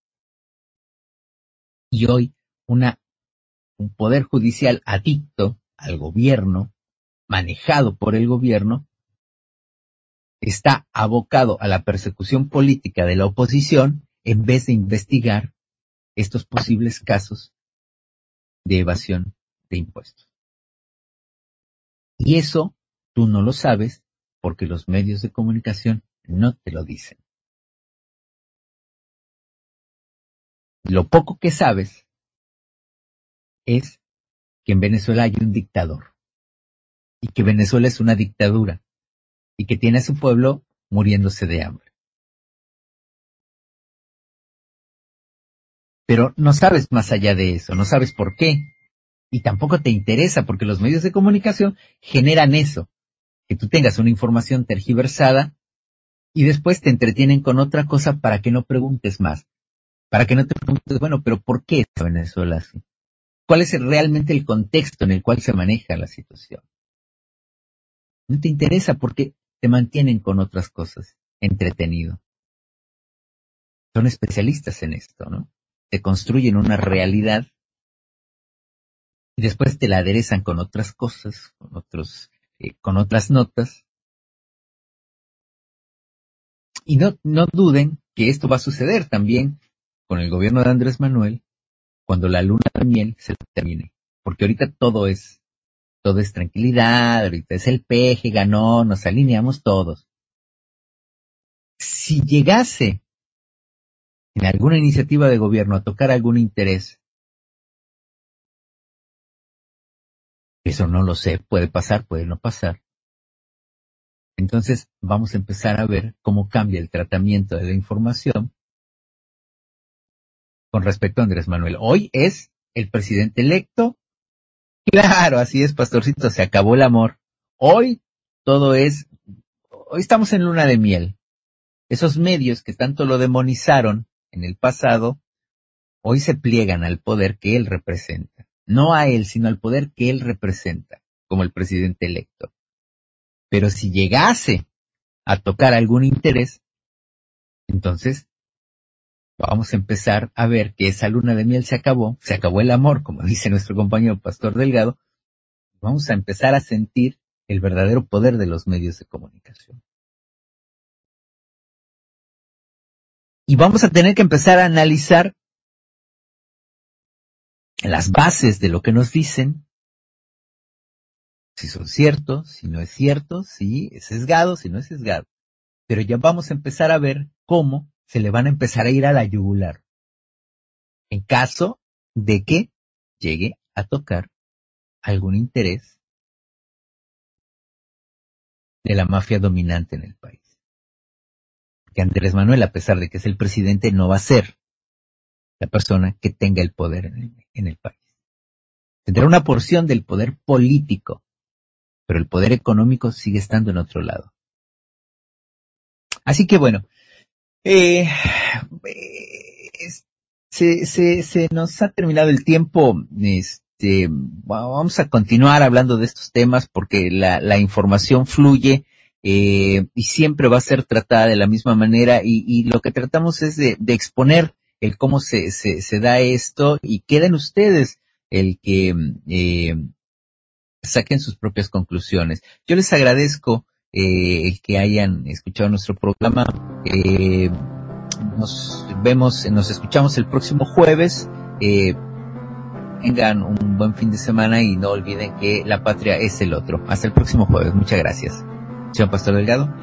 Y hoy un poder judicial adicto al gobierno, manejado por el gobierno, está abocado a la persecución política de la oposición en vez de investigar estos posibles casos de evasión de impuestos. Y eso tú no lo sabes porque los medios de comunicación no te lo dicen. Lo poco que sabes es que en Venezuela hay un dictador y que Venezuela es una dictadura y que tiene a su pueblo muriéndose de hambre. Pero no sabes más allá de eso, no sabes por qué. Y tampoco te interesa porque los medios de comunicación generan eso, que tú tengas una información tergiversada y después te entretienen con otra cosa para que no preguntes más, para que no te preguntes, bueno, pero ¿por qué está Venezuela así? ¿Cuál es realmente el contexto en el cual se maneja la situación? No te interesa porque te mantienen con otras cosas, entretenido. Son especialistas en esto, ¿no? Te construyen una realidad y después te la aderezan con otras cosas, con otros, eh, con otras notas. Y no, no duden que esto va a suceder también con el gobierno de Andrés Manuel cuando la luna de miel se termine. Porque ahorita todo es, todo es tranquilidad, ahorita es el peje, ganó, nos alineamos todos. Si llegase en alguna iniciativa de gobierno a tocar algún interés, eso no lo sé, puede pasar, puede no pasar. Entonces vamos a empezar a ver cómo cambia el tratamiento de la información con respecto a Andrés Manuel. Hoy es el presidente electo. Claro, así es, pastorcito, se acabó el amor. Hoy todo es, hoy estamos en luna de miel. Esos medios que tanto lo demonizaron en el pasado, hoy se pliegan al poder que él representa. No a él, sino al poder que él representa, como el presidente electo. Pero si llegase a tocar algún interés, entonces vamos a empezar a ver que esa luna de miel se acabó, se acabó el amor, como (laughs) dice nuestro compañero Pastor Delgado, vamos a empezar a sentir el verdadero poder de los medios de comunicación. Y vamos a tener que empezar a analizar las bases de lo que nos dicen, si son ciertos, si no es cierto, si es sesgado, si no es sesgado. Pero ya vamos a empezar a ver cómo se le van a empezar a ir a la yugular. En caso de que llegue a tocar algún interés de la mafia dominante en el país. Que Andrés Manuel, a pesar de que es el presidente, no va a ser la persona que tenga el poder en el, país. Tendrá una porción del poder político, pero el poder económico sigue estando en otro lado. Así que bueno, eh, se, se, se nos ha terminado el tiempo. Este, vamos a continuar hablando de estos temas porque la, la información fluye eh, y siempre va a ser tratada de la misma manera y, y lo que tratamos es de, de exponer el cómo se, se, se da esto y queden ustedes el que eh, saquen sus propias conclusiones. Yo les agradezco eh, el que hayan escuchado nuestro programa. Eh, nos vemos, nos escuchamos el próximo jueves. Eh, tengan un buen fin de semana y no olviden que la patria es el otro. Hasta el próximo jueves. Muchas gracias. Señor Pastor Delgado.